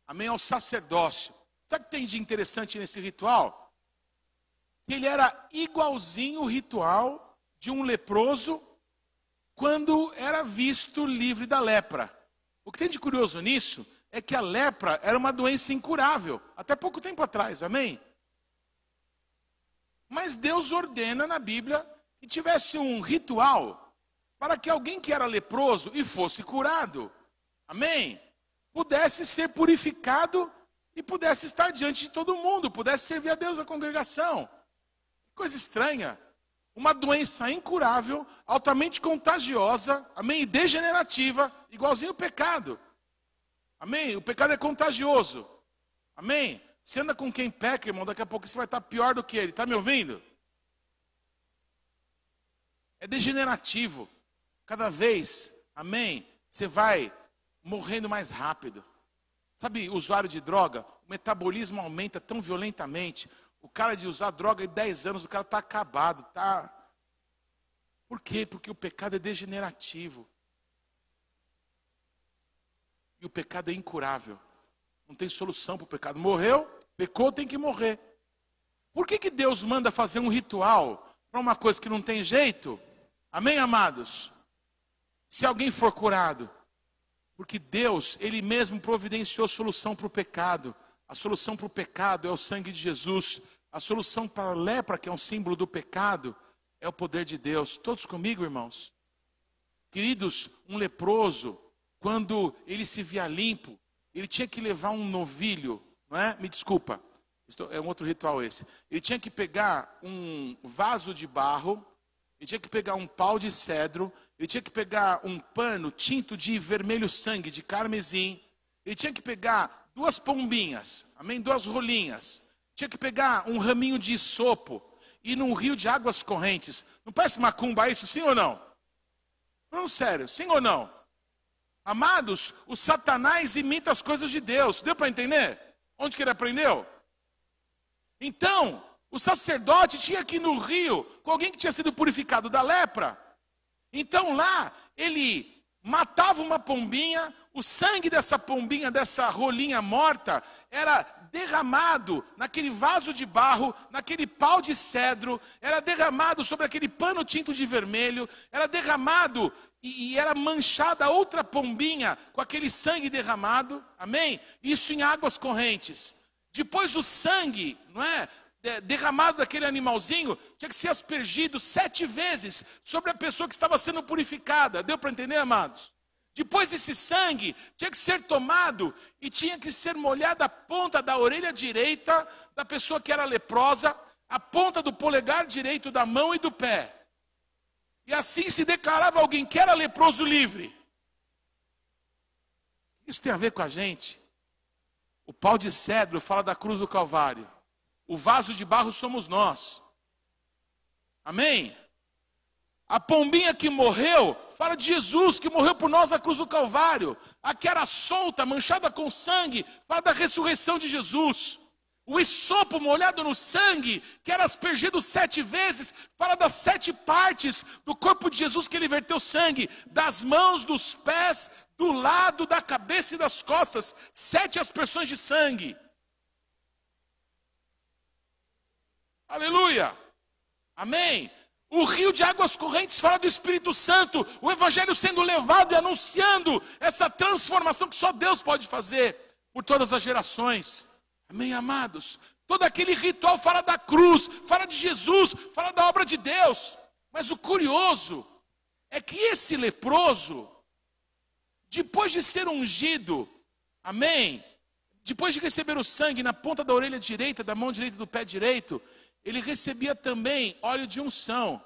Amém? Ao sacerdócio. Sabe o que tem de interessante nesse ritual? Que ele era igualzinho o ritual de um leproso quando era visto livre da lepra. O que tem de curioso nisso é que a lepra era uma doença incurável, até pouco tempo atrás, amém? Mas Deus ordena na Bíblia que tivesse um ritual para que alguém que era leproso e fosse curado, amém? Pudesse ser purificado e pudesse estar diante de todo mundo, pudesse servir a Deus na congregação. Coisa estranha. Uma doença incurável, altamente contagiosa, amém? E degenerativa, igualzinho o pecado. Amém? O pecado é contagioso. Amém? Você anda com quem peca, irmão, daqui a pouco você vai estar pior do que ele. Está me ouvindo? É degenerativo. Cada vez, amém? Você vai morrendo mais rápido. Sabe, usuário de droga, o metabolismo aumenta tão violentamente. O cara de usar droga em 10 anos, o cara está acabado, tá. Por quê? Porque o pecado é degenerativo. E o pecado é incurável. Não tem solução para o pecado. Morreu, pecou, tem que morrer. Por que, que Deus manda fazer um ritual para uma coisa que não tem jeito? Amém, amados? Se alguém for curado, porque Deus, Ele mesmo providenciou solução para o pecado. A solução para o pecado é o sangue de Jesus. A solução para a lepra, que é um símbolo do pecado, é o poder de Deus. Todos comigo, irmãos? Queridos, um leproso, quando ele se via limpo, ele tinha que levar um novilho, não é? Me desculpa, é um outro ritual esse. Ele tinha que pegar um vaso de barro, ele tinha que pegar um pau de cedro, ele tinha que pegar um pano tinto de vermelho sangue, de carmesim, ele tinha que pegar duas pombinhas, amém? Duas rolinhas, tinha que pegar um raminho de sopo e num rio de águas correntes. Não parece macumba isso, sim ou não? Não, sério, sim ou não? Amados, o Satanás imita as coisas de Deus. Deu para entender? Onde que ele aprendeu? Então, o sacerdote tinha que ir no rio com alguém que tinha sido purificado da lepra. Então lá, ele matava uma pombinha, o sangue dessa pombinha, dessa rolinha morta, era derramado naquele vaso de barro, naquele pau de cedro, era derramado sobre aquele pano tinto de vermelho, era derramado e, e era manchada outra pombinha com aquele sangue derramado, amém? Isso em águas correntes. Depois o sangue, não é? Derramado daquele animalzinho tinha que ser aspergido sete vezes sobre a pessoa que estava sendo purificada. Deu para entender, amados? Depois esse sangue tinha que ser tomado e tinha que ser molhada a ponta da orelha direita da pessoa que era leprosa, a ponta do polegar direito da mão e do pé. E assim se declarava alguém que era leproso livre. Isso tem a ver com a gente. O pau de cedro fala da cruz do Calvário. O vaso de barro somos nós. Amém? A pombinha que morreu, fala de Jesus, que morreu por nós na cruz do Calvário. A que era solta, manchada com sangue, fala da ressurreição de Jesus. O esopo molhado no sangue, que era aspergido sete vezes, fala das sete partes do corpo de Jesus que ele verteu sangue, das mãos, dos pés, do lado, da cabeça e das costas, sete aspersões de sangue. Aleluia! Amém! O rio de águas correntes fala do Espírito Santo, o Evangelho sendo levado e anunciando essa transformação que só Deus pode fazer por todas as gerações. Amém, amados? Todo aquele ritual fala da cruz, fala de Jesus, fala da obra de Deus. Mas o curioso é que esse leproso, depois de ser ungido, amém? Depois de receber o sangue na ponta da orelha direita, da mão direita do pé direito, ele recebia também óleo de unção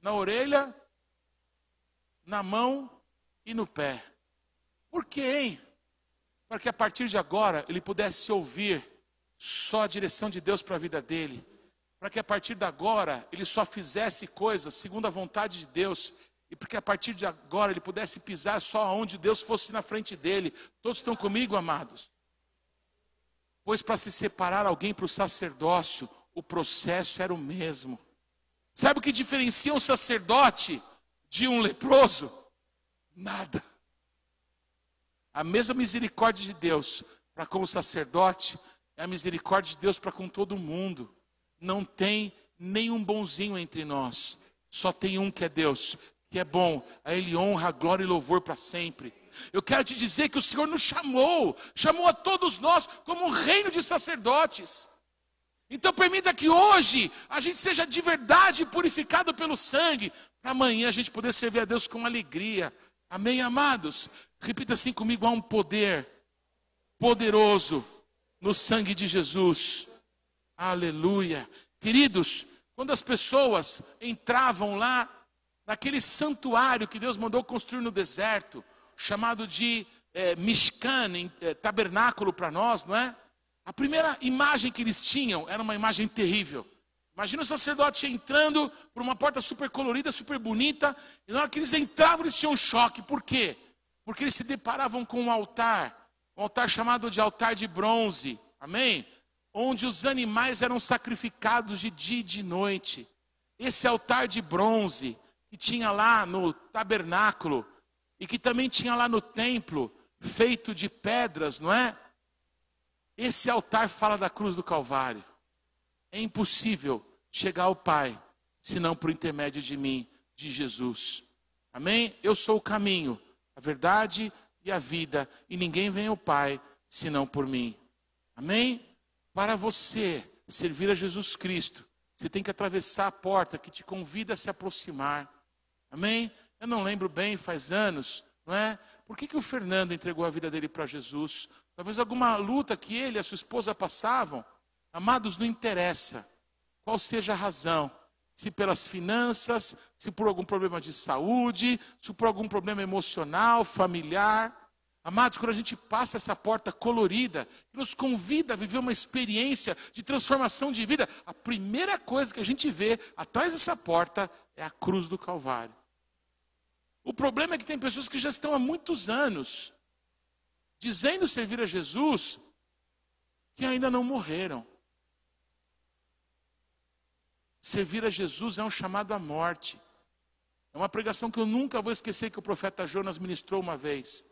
na orelha, na mão e no pé. Por quê, hein? Para que a partir de agora ele pudesse ouvir só a direção de Deus para a vida dele. Para que a partir de agora ele só fizesse coisas segundo a vontade de Deus. E porque a partir de agora ele pudesse pisar só onde Deus fosse na frente dele. Todos estão comigo, amados? Pois para se separar alguém para o sacerdócio, o processo era o mesmo. Sabe o que diferencia um sacerdote de um leproso? Nada. A mesma misericórdia de Deus para com o sacerdote é a misericórdia de Deus para com todo mundo. Não tem nenhum bonzinho entre nós. Só tem um que é Deus, que é bom. A Ele honra, glória e louvor para sempre. Eu quero te dizer que o Senhor nos chamou, chamou a todos nós como um reino de sacerdotes. Então permita que hoje a gente seja de verdade purificado pelo sangue, para amanhã a gente poder servir a Deus com alegria. Amém, amados? Repita assim comigo: há um poder poderoso no sangue de Jesus. Aleluia. Queridos, quando as pessoas entravam lá naquele santuário que Deus mandou construir no deserto, chamado de é, Mishkan, é, tabernáculo para nós, não é? A primeira imagem que eles tinham era uma imagem terrível. Imagina o sacerdote entrando por uma porta super colorida, super bonita, e na hora que eles entravam, eles tinham um choque. Por quê? Porque eles se deparavam com um altar, um altar chamado de altar de bronze. Amém? Onde os animais eram sacrificados de dia e de noite. Esse altar de bronze que tinha lá no tabernáculo e que também tinha lá no templo, feito de pedras, não é? Esse altar fala da cruz do Calvário. É impossível chegar ao Pai senão por intermédio de mim, de Jesus. Amém? Eu sou o caminho, a verdade e a vida, e ninguém vem ao Pai senão por mim. Amém? Para você servir a Jesus Cristo, você tem que atravessar a porta que te convida a se aproximar. Amém? Eu não lembro bem, faz anos, não é? Por que, que o Fernando entregou a vida dele para Jesus? Talvez alguma luta que ele e a sua esposa passavam. Amados, não interessa qual seja a razão. Se pelas finanças, se por algum problema de saúde, se por algum problema emocional, familiar. Amados, quando a gente passa essa porta colorida, que nos convida a viver uma experiência de transformação de vida, a primeira coisa que a gente vê atrás dessa porta é a cruz do Calvário. O problema é que tem pessoas que já estão há muitos anos dizendo servir a Jesus que ainda não morreram. Servir a Jesus é um chamado à morte. É uma pregação que eu nunca vou esquecer que o profeta Jonas ministrou uma vez.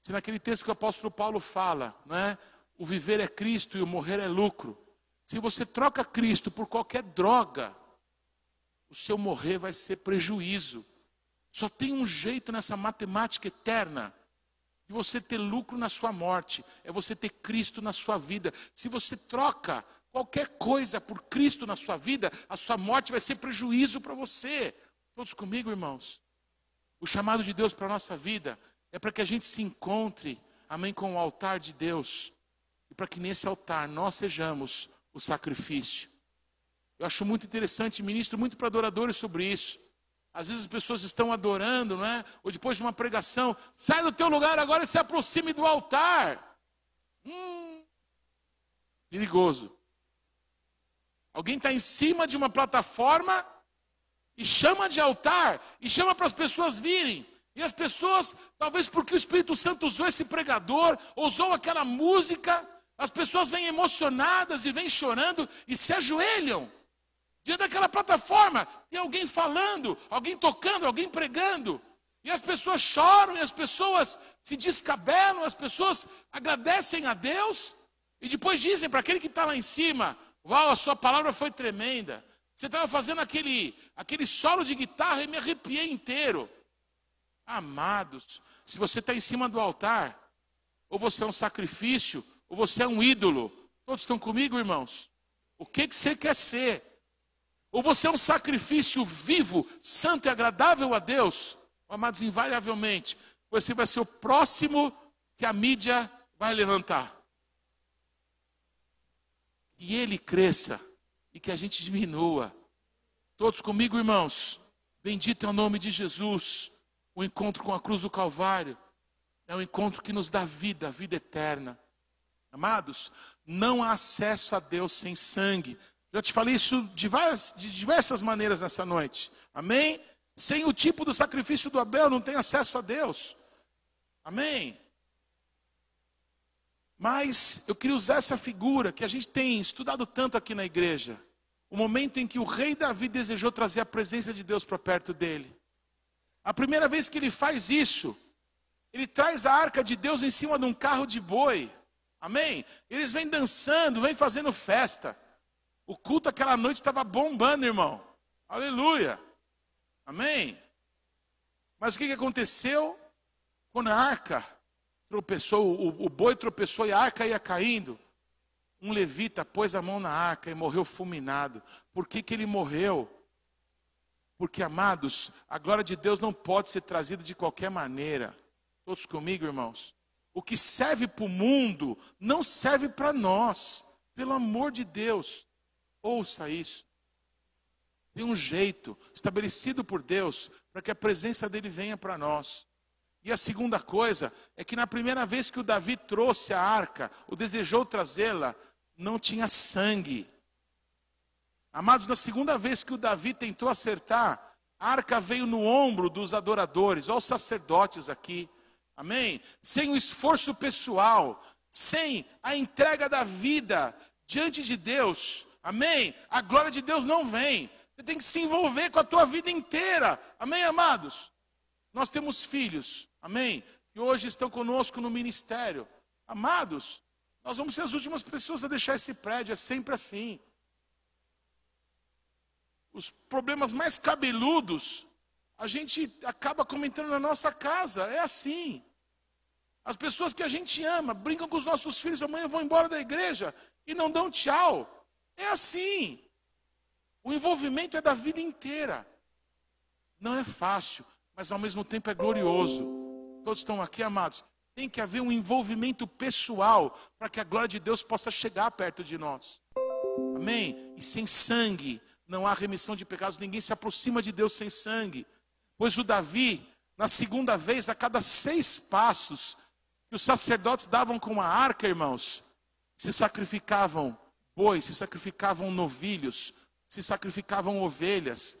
Se naquele texto que o apóstolo Paulo fala, não é? O viver é Cristo e o morrer é lucro. Se você troca Cristo por qualquer droga, o seu morrer vai ser prejuízo. Só tem um jeito nessa matemática eterna de você ter lucro na sua morte, é você ter Cristo na sua vida. Se você troca qualquer coisa por Cristo na sua vida, a sua morte vai ser prejuízo para você. Todos comigo, irmãos? O chamado de Deus para a nossa vida é para que a gente se encontre, amém, com o altar de Deus. E para que nesse altar nós sejamos o sacrifício. Eu acho muito interessante, ministro muito para adoradores sobre isso. Às vezes as pessoas estão adorando, não é? Ou depois de uma pregação, sai do teu lugar agora e se aproxime do altar. Hum, perigoso. Alguém está em cima de uma plataforma e chama de altar, e chama para as pessoas virem. E as pessoas, talvez porque o Espírito Santo usou esse pregador, usou aquela música, as pessoas vêm emocionadas e vêm chorando e se ajoelham. Diante daquela plataforma, tem alguém falando, alguém tocando, alguém pregando. E as pessoas choram, e as pessoas se descabelam, as pessoas agradecem a Deus. E depois dizem para aquele que está lá em cima: Uau, a sua palavra foi tremenda. Você estava fazendo aquele, aquele solo de guitarra e me arrepiei inteiro. Amados, se você está em cima do altar, ou você é um sacrifício, ou você é um ídolo. Todos estão comigo, irmãos? O que, que você quer ser? Ou você é um sacrifício vivo, santo e agradável a Deus? Amados, invariavelmente, você vai ser o próximo que a mídia vai levantar. E ele cresça e que a gente diminua. Todos comigo, irmãos. Bendito é o nome de Jesus. O encontro com a cruz do Calvário é um encontro que nos dá vida, vida eterna. Amados, não há acesso a Deus sem sangue. Já te falei isso de, várias, de diversas maneiras nessa noite. Amém? Sem o tipo do sacrifício do Abel, não tem acesso a Deus. Amém? Mas eu queria usar essa figura que a gente tem estudado tanto aqui na igreja. O momento em que o rei Davi desejou trazer a presença de Deus para perto dele. A primeira vez que ele faz isso, ele traz a arca de Deus em cima de um carro de boi. Amém? Eles vêm dançando, vêm fazendo festa. O culto aquela noite estava bombando, irmão. Aleluia. Amém? Mas o que, que aconteceu? Quando a arca tropeçou, o, o boi tropeçou e a arca ia caindo. Um levita pôs a mão na arca e morreu fulminado. Por que, que ele morreu? Porque, amados, a glória de Deus não pode ser trazida de qualquer maneira. Todos comigo, irmãos? O que serve para o mundo não serve para nós. Pelo amor de Deus, ouça isso. Tem um jeito estabelecido por Deus para que a presença dele venha para nós. E a segunda coisa é que na primeira vez que o Davi trouxe a arca, ou desejou trazê-la, não tinha sangue. Amados, na segunda vez que o Davi tentou acertar, a arca veio no ombro dos adoradores, olha os sacerdotes aqui, amém? Sem o esforço pessoal, sem a entrega da vida diante de Deus, amém? A glória de Deus não vem, você tem que se envolver com a tua vida inteira, amém, amados? Nós temos filhos, amém? Que hoje estão conosco no ministério. Amados, nós vamos ser as últimas pessoas a deixar esse prédio, é sempre assim. Os problemas mais cabeludos, a gente acaba comentando na nossa casa, é assim. As pessoas que a gente ama brincam com os nossos filhos, amanhã vão embora da igreja e não dão tchau. É assim. O envolvimento é da vida inteira. Não é fácil, mas ao mesmo tempo é glorioso. Todos estão aqui, amados. Tem que haver um envolvimento pessoal para que a glória de Deus possa chegar perto de nós. Amém? E sem sangue não há remissão de pecados. Ninguém se aproxima de Deus sem sangue. Pois o Davi, na segunda vez, a cada seis passos que os sacerdotes davam com a arca, irmãos, se sacrificavam bois, se sacrificavam novilhos, se sacrificavam ovelhas,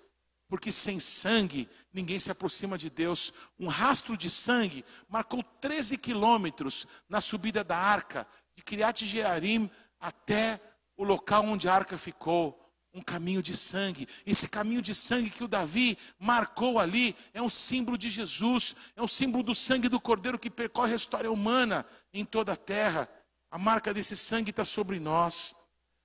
porque sem sangue ninguém se aproxima de Deus. Um rastro de sangue marcou 13 quilômetros na subida da arca, de Criat Jearim até o local onde a arca ficou. Um caminho de sangue. Esse caminho de sangue que o Davi marcou ali é um símbolo de Jesus, é um símbolo do sangue do Cordeiro que percorre a história humana em toda a terra. A marca desse sangue está sobre nós.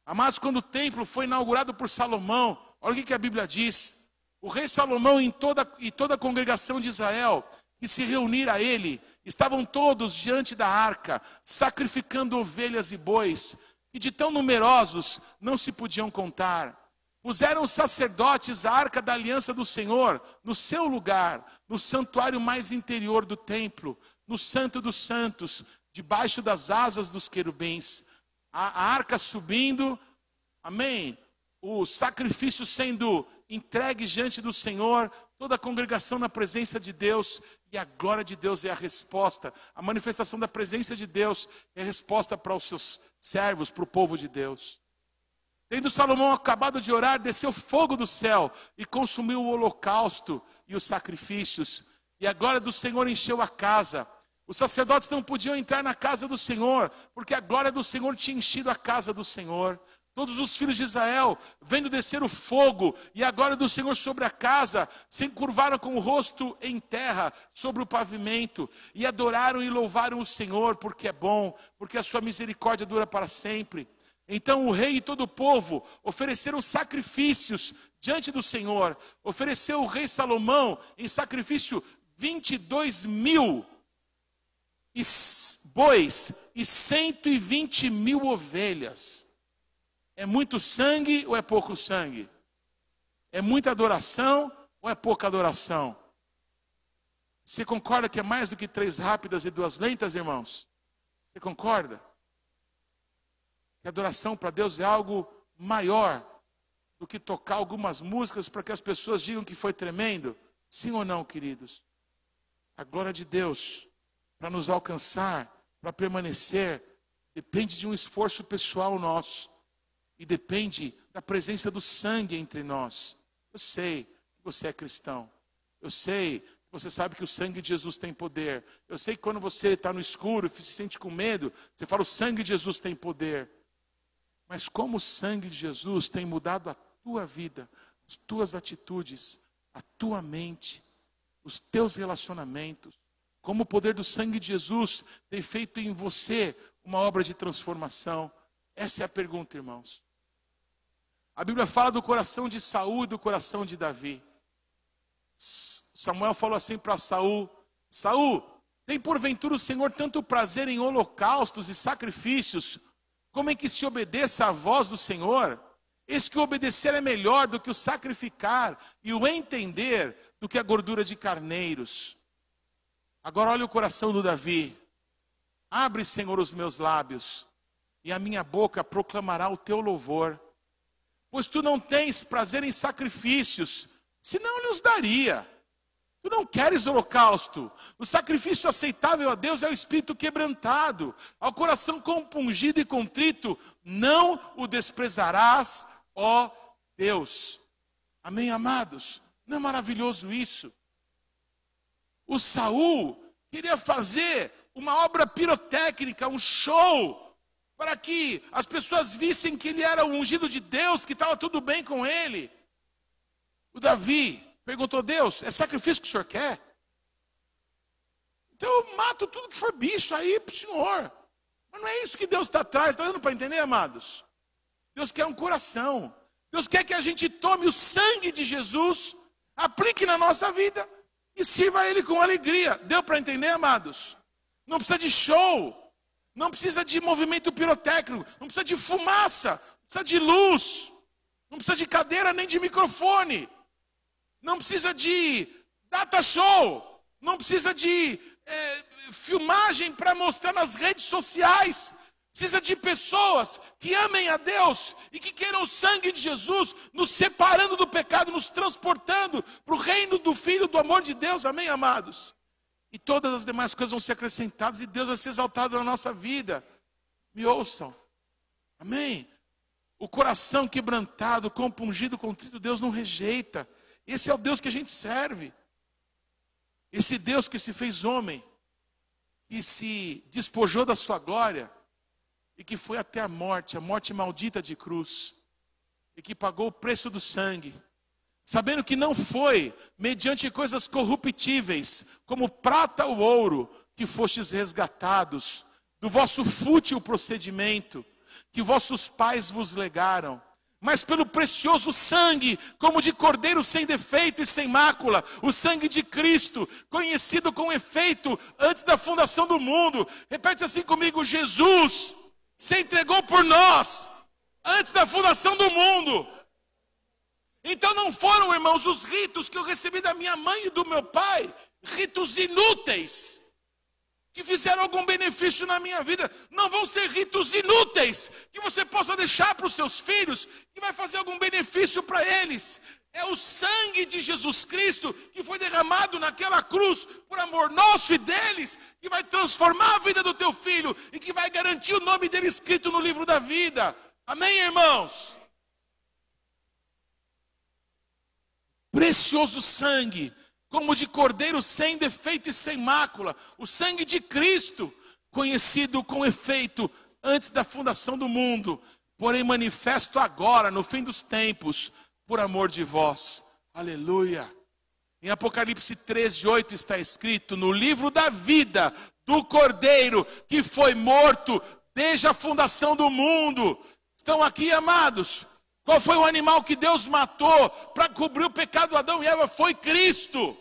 Amados, quando o templo foi inaugurado por Salomão, olha o que a Bíblia diz. O rei Salomão e toda, e toda a congregação de Israel que se reunir a ele, estavam todos diante da arca, sacrificando ovelhas e bois, e de tão numerosos não se podiam contar. Puseram os sacerdotes a arca da aliança do Senhor no seu lugar, no santuário mais interior do templo, no Santo dos Santos, debaixo das asas dos querubins. A, arca subindo, amém? O sacrifício sendo entregue diante do Senhor, toda a congregação na presença de Deus, e a glória de Deus é a resposta, a manifestação da presença de Deus é a resposta para os seus servos, para o povo de Deus. Tendo Salomão acabado de orar, desceu fogo do céu e consumiu o holocausto e os sacrifícios. E a glória do Senhor encheu a casa. Os sacerdotes não podiam entrar na casa do Senhor, porque a glória do Senhor tinha enchido a casa do Senhor. Todos os filhos de Israel, vendo descer o fogo e a glória do Senhor sobre a casa, se encurvaram com o rosto em terra sobre o pavimento e adoraram e louvaram o Senhor, porque é bom, porque a sua misericórdia dura para sempre. Então o rei e todo o povo ofereceram sacrifícios diante do Senhor. Ofereceu o rei Salomão em sacrifício 22 mil bois e 120 mil ovelhas. É muito sangue ou é pouco sangue? É muita adoração ou é pouca adoração? Você concorda que é mais do que três rápidas e duas lentas, irmãos? Você concorda? Que adoração para Deus é algo maior do que tocar algumas músicas para que as pessoas digam que foi tremendo? Sim ou não, queridos? A glória de Deus, para nos alcançar, para permanecer, depende de um esforço pessoal nosso e depende da presença do sangue entre nós. Eu sei que você é cristão. Eu sei que você sabe que o sangue de Jesus tem poder. Eu sei que quando você está no escuro e se sente com medo, você fala: o sangue de Jesus tem poder. Mas como o sangue de Jesus tem mudado a tua vida, as tuas atitudes, a tua mente, os teus relacionamentos, como o poder do sangue de Jesus tem feito em você uma obra de transformação. Essa é a pergunta, irmãos. A Bíblia fala do coração de Saul e do coração de Davi. Samuel falou assim para Saul: Saul, tem porventura o Senhor tanto prazer em holocaustos e sacrifícios, como em que se obedeça à voz do Senhor? Eis que o obedecer é melhor do que o sacrificar, e o entender do que a gordura de carneiros. Agora olha o coração do Davi. Abre, Senhor, os meus lábios, e a minha boca proclamará o teu louvor pois tu não tens prazer em sacrifícios, senão lhe os daria. Tu não queres holocausto. O sacrifício aceitável a Deus é o espírito quebrantado, ao coração compungido e contrito, não o desprezarás, ó Deus. Amém, amados? Não é maravilhoso isso? O Saul queria fazer uma obra pirotécnica, um show, para que as pessoas vissem que ele era o ungido de Deus, que estava tudo bem com ele. O Davi perguntou: Deus, é sacrifício que o senhor quer? Então eu mato tudo que for bicho aí para o senhor. Mas não é isso que Deus está atrás, está dando para entender, amados? Deus quer um coração. Deus quer que a gente tome o sangue de Jesus, aplique na nossa vida e sirva Ele com alegria. Deu para entender, amados? Não precisa de show. Não precisa de movimento pirotécnico, não precisa de fumaça, não precisa de luz, não precisa de cadeira nem de microfone, não precisa de data show, não precisa de é, filmagem para mostrar nas redes sociais. Precisa de pessoas que amem a Deus e que queiram o sangue de Jesus, nos separando do pecado, nos transportando para o reino do Filho do amor de Deus. Amém, amados? E todas as demais coisas vão ser acrescentadas e Deus vai ser exaltado na nossa vida. Me ouçam. Amém? O coração quebrantado, compungido, contrito, Deus não rejeita. Esse é o Deus que a gente serve. Esse Deus que se fez homem, que se despojou da sua glória e que foi até a morte, a morte maldita de cruz, e que pagou o preço do sangue sabendo que não foi mediante coisas corruptíveis, como prata ou ouro, que fostes resgatados do vosso fútil procedimento que vossos pais vos legaram, mas pelo precioso sangue, como de cordeiro sem defeito e sem mácula, o sangue de Cristo, conhecido com efeito antes da fundação do mundo. Repete assim comigo: Jesus se entregou por nós antes da fundação do mundo então não foram, irmãos, os ritos que eu recebi da minha mãe e do meu pai, ritos inúteis, que fizeram algum benefício na minha vida. Não vão ser ritos inúteis, que você possa deixar para os seus filhos, que vai fazer algum benefício para eles. É o sangue de Jesus Cristo que foi derramado naquela cruz por amor nosso e deles, que vai transformar a vida do teu filho e que vai garantir o nome dele escrito no livro da vida. Amém, irmãos? Precioso sangue, como de cordeiro sem defeito e sem mácula, o sangue de Cristo, conhecido com efeito antes da fundação do mundo, porém manifesto agora, no fim dos tempos por amor de vós. Aleluia. Em Apocalipse 13, 8 está escrito: no livro da vida do cordeiro que foi morto desde a fundação do mundo. Estão aqui, amados. Qual foi o animal que Deus matou para cobrir o pecado de Adão e Eva? Foi Cristo.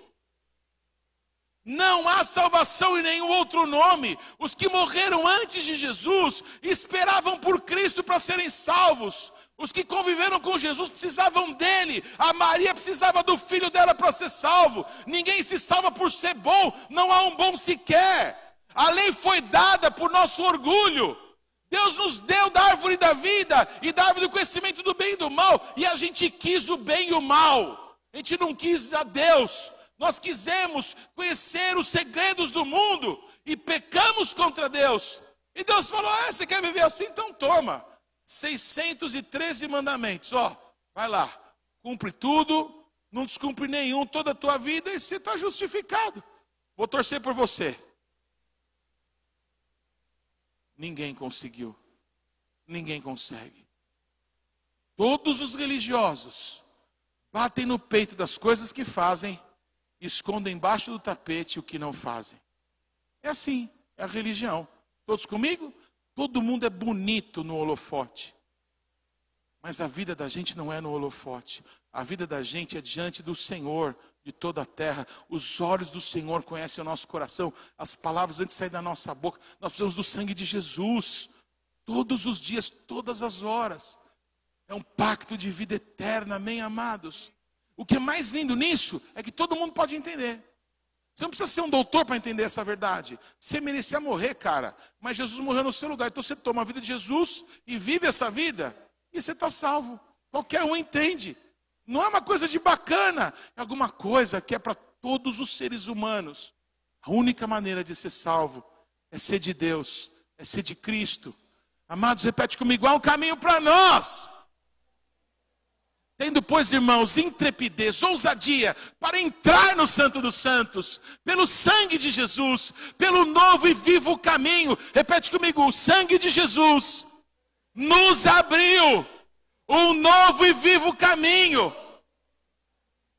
Não há salvação em nenhum outro nome. Os que morreram antes de Jesus esperavam por Cristo para serem salvos. Os que conviveram com Jesus precisavam dele. A Maria precisava do filho dela para ser salvo. Ninguém se salva por ser bom. Não há um bom sequer. A lei foi dada por nosso orgulho. Deus nos deu da árvore da vida e da árvore do conhecimento do bem e do mal. E a gente quis o bem e o mal. A gente não quis a Deus. Nós quisemos conhecer os segredos do mundo e pecamos contra Deus. E Deus falou: ah, você quer viver assim? Então toma. 613 mandamentos, ó, vai lá, cumpre tudo, não descumpre nenhum toda a tua vida e você está justificado. Vou torcer por você. Ninguém conseguiu, ninguém consegue. Todos os religiosos batem no peito das coisas que fazem escondem embaixo do tapete o que não fazem. É assim, é a religião. Todos comigo? Todo mundo é bonito no holofote. Mas a vida da gente não é no holofote. A vida da gente é diante do Senhor de toda a terra. Os olhos do Senhor conhecem o nosso coração. As palavras antes de sair da nossa boca. Nós precisamos do sangue de Jesus. Todos os dias, todas as horas. É um pacto de vida eterna, amém, amados? O que é mais lindo nisso é que todo mundo pode entender. Você não precisa ser um doutor para entender essa verdade. Você merecia morrer, cara. Mas Jesus morreu no seu lugar. Então você toma a vida de Jesus e vive essa vida. E você está salvo. Qualquer um entende. Não é uma coisa de bacana. É alguma coisa que é para todos os seres humanos. A única maneira de ser salvo é ser de Deus. É ser de Cristo. Amados, repete comigo. Há um caminho para nós. Tendo, pois, irmãos, intrepidez, ousadia para entrar no Santo dos Santos, pelo sangue de Jesus, pelo novo e vivo caminho. Repete comigo: o sangue de Jesus nos abriu um novo e vivo caminho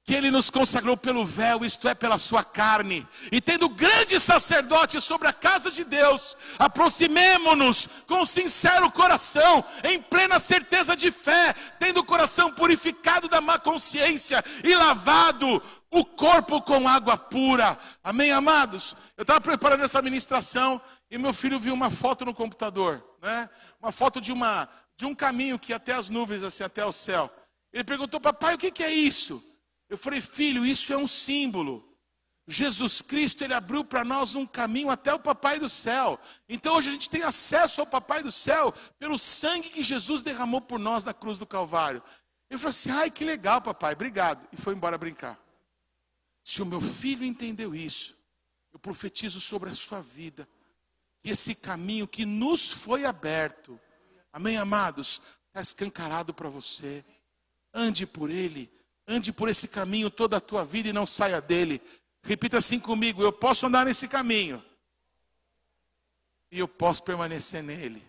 que ele nos consagrou pelo véu, isto é, pela sua carne, e tendo grande sacerdote sobre a casa de Deus, aproximemo-nos com sincero coração, em plena certeza de fé, tendo o coração purificado da má consciência e lavado o corpo com água pura. Amém, amados? Eu estava preparando essa ministração e meu filho viu uma foto no computador, né? Uma foto de uma de um caminho que ia até as nuvens, assim, até o céu. Ele perguntou, papai, o que, que é isso? Eu falei, filho, isso é um símbolo. Jesus Cristo, ele abriu para nós um caminho até o Papai do céu. Então hoje a gente tem acesso ao Papai do céu pelo sangue que Jesus derramou por nós na cruz do Calvário. Ele falou assim: ai, que legal, papai, obrigado. E foi embora brincar. Se o meu filho entendeu isso, eu profetizo sobre a sua vida. E esse caminho que nos foi aberto, amém, amados, está escancarado para você. Ande por ele Ande por esse caminho toda a tua vida e não saia dele. Repita assim comigo: eu posso andar nesse caminho e eu posso permanecer nele.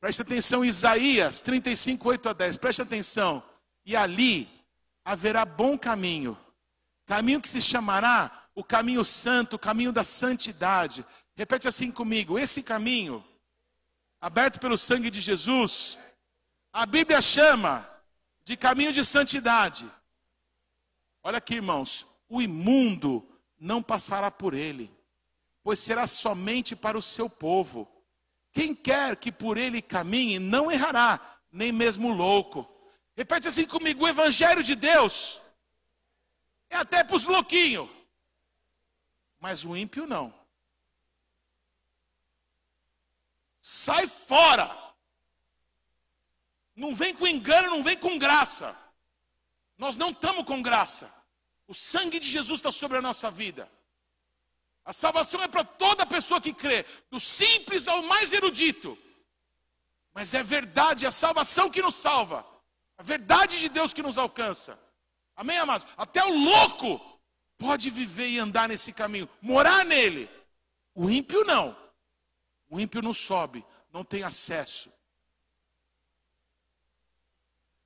Preste atenção, Isaías 35, 8 a 10. Preste atenção. E ali haverá bom caminho, caminho que se chamará o caminho santo, o caminho da santidade. Repete assim comigo: esse caminho, aberto pelo sangue de Jesus, a Bíblia chama de caminho de santidade. Olha aqui, irmãos, o imundo não passará por ele, pois será somente para o seu povo. Quem quer que por ele caminhe não errará, nem mesmo louco. Repete assim comigo: o evangelho de Deus é até para os louquinhos, mas o ímpio não. Sai fora. Não vem com engano, não vem com graça. Nós não estamos com graça. O sangue de Jesus está sobre a nossa vida. A salvação é para toda pessoa que crê, do simples ao mais erudito. Mas é verdade, é a salvação que nos salva. A verdade de Deus que nos alcança. Amém, amados? Até o louco pode viver e andar nesse caminho, morar nele. O ímpio não. O ímpio não sobe, não tem acesso.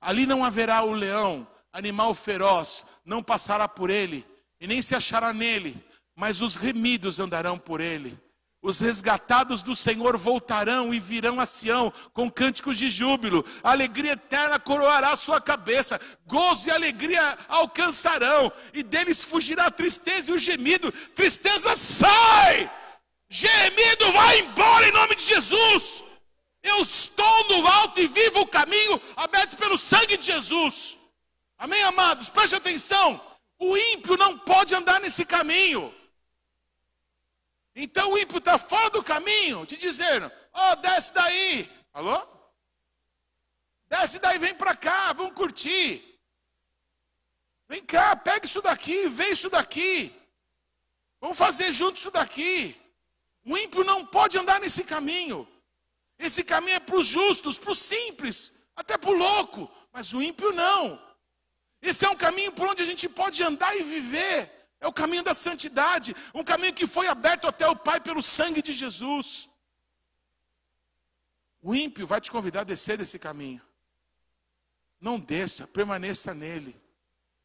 Ali não haverá o leão, animal feroz, não passará por ele, e nem se achará nele, mas os remidos andarão por ele. Os resgatados do Senhor voltarão e virão a Sião com cânticos de júbilo. A alegria eterna coroará sua cabeça. Gozo e alegria alcançarão. E deles fugirá a tristeza e o gemido. Tristeza sai! Gemido vai embora em nome de Jesus. Eu estou no alto e vivo o caminho aberto pelo sangue de Jesus. Amém, amados? Preste atenção. O ímpio não pode andar nesse caminho. Então o ímpio está fora do caminho, te dizendo: Ó, oh, desce daí. Alô? Desce daí, vem para cá, vamos curtir. Vem cá, pega isso daqui, vê isso daqui. Vamos fazer junto isso daqui. O ímpio não pode andar nesse caminho. Esse caminho é para os justos, para os simples, até para o louco. Mas o ímpio não. Esse é um caminho por onde a gente pode andar e viver. É o caminho da santidade, um caminho que foi aberto até o Pai pelo sangue de Jesus. O ímpio vai te convidar a descer desse caminho. Não desça, permaneça nele.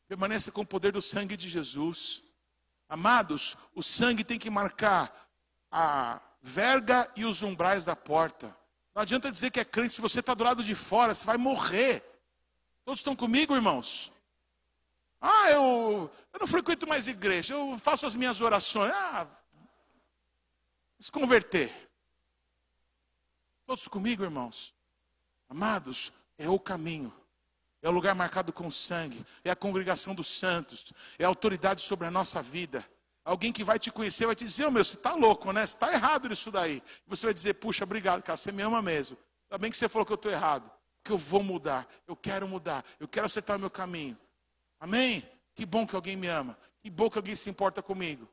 Permaneça com o poder do sangue de Jesus. Amados, o sangue tem que marcar a verga e os umbrais da porta. Não adianta dizer que é crente se você está do lado de fora, você vai morrer. Todos estão comigo, irmãos? Ah, eu, eu não frequento mais igreja, eu faço as minhas orações. Ah, se converter. Todos comigo, irmãos? Amados, é o caminho. É o lugar marcado com sangue, é a congregação dos santos, é a autoridade sobre a nossa vida. Alguém que vai te conhecer vai te dizer, oh, meu, você está louco, né? Você está errado nisso daí. Você vai dizer, puxa, obrigado, cara, você me ama mesmo. Ainda bem que você falou que eu estou errado. Que eu vou mudar, eu quero mudar, eu quero acertar o meu caminho. Amém? Que bom que alguém me ama. Que bom que alguém se importa comigo.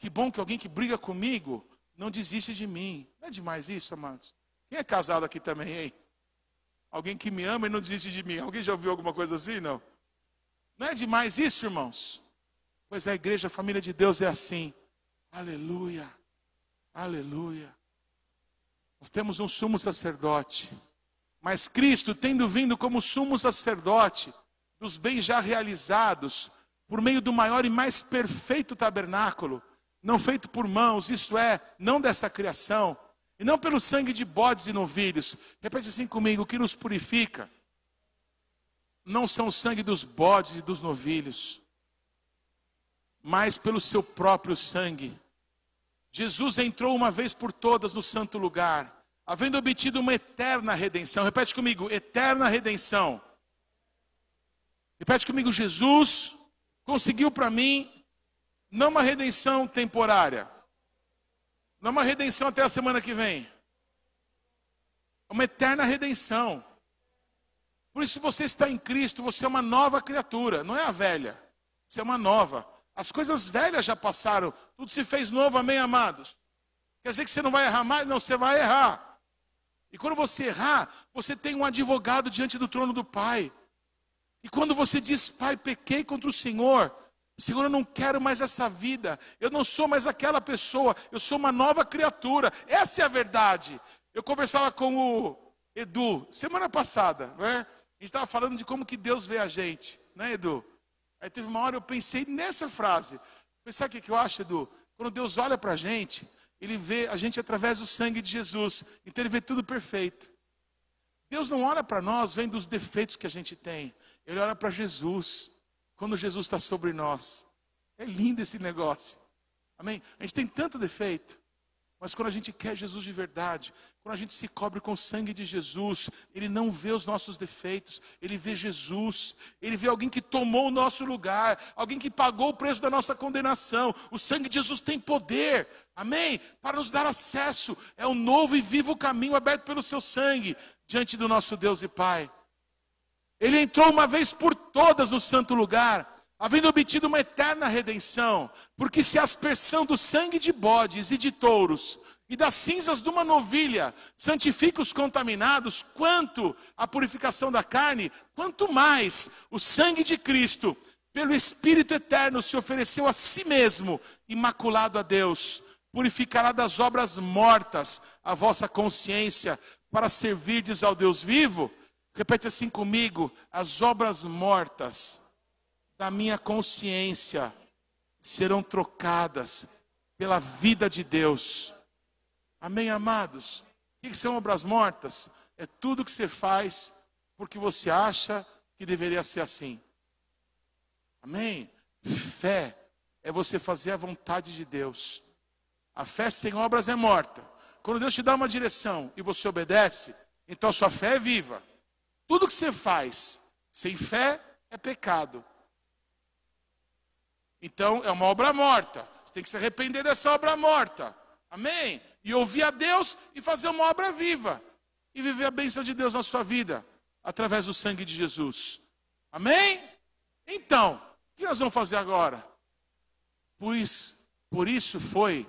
Que bom que alguém que briga comigo não desiste de mim. Não é demais isso, amados? Quem é casado aqui também, hein? Alguém que me ama e não desiste de mim. Alguém já ouviu alguma coisa assim? Não. Não é demais isso, irmãos? Pois a igreja, a família de Deus é assim. Aleluia. Aleluia. Nós temos um sumo sacerdote. Mas Cristo, tendo vindo como sumo sacerdote, dos bens já realizados, por meio do maior e mais perfeito tabernáculo, não feito por mãos, isto é, não dessa criação, e não pelo sangue de bodes e novilhos. Repete assim comigo: o que nos purifica não são o sangue dos bodes e dos novilhos, mas pelo seu próprio sangue. Jesus entrou uma vez por todas no santo lugar, havendo obtido uma eterna redenção. Repete comigo: eterna redenção Repete comigo: Jesus conseguiu para mim não uma redenção temporária, não uma redenção até a semana que vem, uma eterna redenção. Por isso, você está em Cristo, você é uma nova criatura, não é a velha, você é uma nova. As coisas velhas já passaram, tudo se fez novo, amém, amados? Quer dizer que você não vai errar mais? Não, você vai errar. E quando você errar, você tem um advogado diante do trono do Pai. E quando você diz, Pai, pequei contra o Senhor, Senhor, eu não quero mais essa vida, eu não sou mais aquela pessoa, eu sou uma nova criatura, essa é a verdade. Eu conversava com o Edu semana passada, não é? A gente estava falando de como que Deus vê a gente, né, Edu? Aí teve uma hora eu pensei nessa frase. Sabe o que eu acho, Edu? Quando Deus olha para a gente, Ele vê a gente através do sangue de Jesus, então Ele vê tudo perfeito. Deus não olha para nós vendo os defeitos que a gente tem. Ele olha para Jesus, quando Jesus está sobre nós. É lindo esse negócio. Amém? A gente tem tanto defeito. Mas quando a gente quer Jesus de verdade, quando a gente se cobre com o sangue de Jesus, Ele não vê os nossos defeitos, Ele vê Jesus, Ele vê alguém que tomou o nosso lugar, alguém que pagou o preço da nossa condenação. O sangue de Jesus tem poder, amém? Para nos dar acesso, é um novo e vivo caminho aberto pelo Seu sangue diante do nosso Deus e Pai. Ele entrou uma vez por todas no santo lugar, havendo obtido uma eterna redenção, porque se a aspersão do sangue de bodes e de touros e das cinzas de uma novilha santifica os contaminados, quanto a purificação da carne, quanto mais o sangue de Cristo pelo Espírito eterno, se ofereceu a si mesmo, imaculado a Deus, purificará das obras mortas a vossa consciência, para servirdes ao Deus vivo. Repete assim comigo: as obras mortas da minha consciência serão trocadas pela vida de Deus. Amém, amados? O que são obras mortas? É tudo que você faz porque você acha que deveria ser assim. Amém? Fé é você fazer a vontade de Deus. A fé sem obras é morta. Quando Deus te dá uma direção e você obedece, então sua fé é viva. Tudo que você faz sem fé é pecado. Então é uma obra morta. Você tem que se arrepender dessa obra morta. Amém? E ouvir a Deus e fazer uma obra viva. E viver a bênção de Deus na sua vida, através do sangue de Jesus. Amém? Então, o que nós vamos fazer agora? Por isso, por isso foi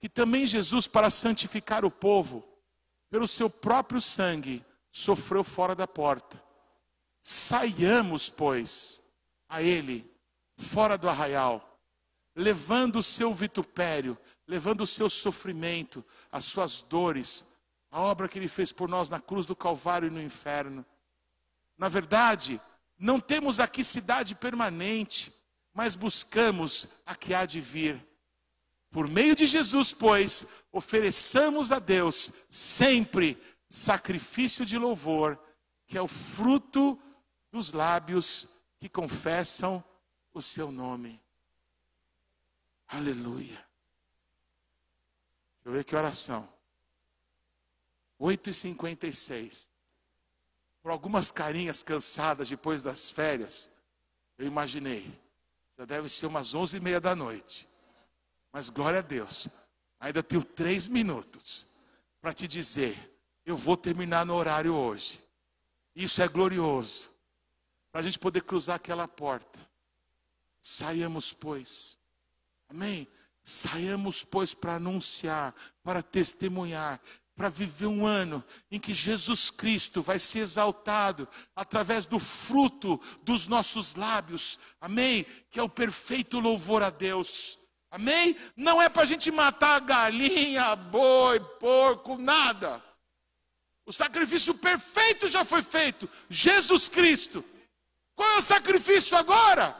que também Jesus, para santificar o povo, pelo seu próprio sangue, sofreu fora da porta. Saiamos, pois, a ele, fora do arraial, levando o seu vitupério, levando o seu sofrimento, as suas dores, a obra que ele fez por nós na cruz do Calvário e no inferno. Na verdade, não temos aqui cidade permanente, mas buscamos a que há de vir. Por meio de Jesus, pois, ofereçamos a Deus sempre sacrifício de louvor, que é o fruto dos lábios que confessam o seu nome. Aleluia. Deixa eu ver que oração. 8h56. Por algumas carinhas cansadas depois das férias, eu imaginei. Já deve ser umas 11h30 da noite. Mas glória a Deus, ainda tenho três minutos para te dizer: eu vou terminar no horário hoje. Isso é glorioso. Para a gente poder cruzar aquela porta. Saiamos, pois. Amém? Saiamos, pois, para anunciar, para testemunhar, para viver um ano em que Jesus Cristo vai ser exaltado através do fruto dos nossos lábios. Amém? Que é o perfeito louvor a Deus. Amém? Não é para a gente matar galinha, boi, porco, nada. O sacrifício perfeito já foi feito. Jesus Cristo. Qual é o sacrifício agora?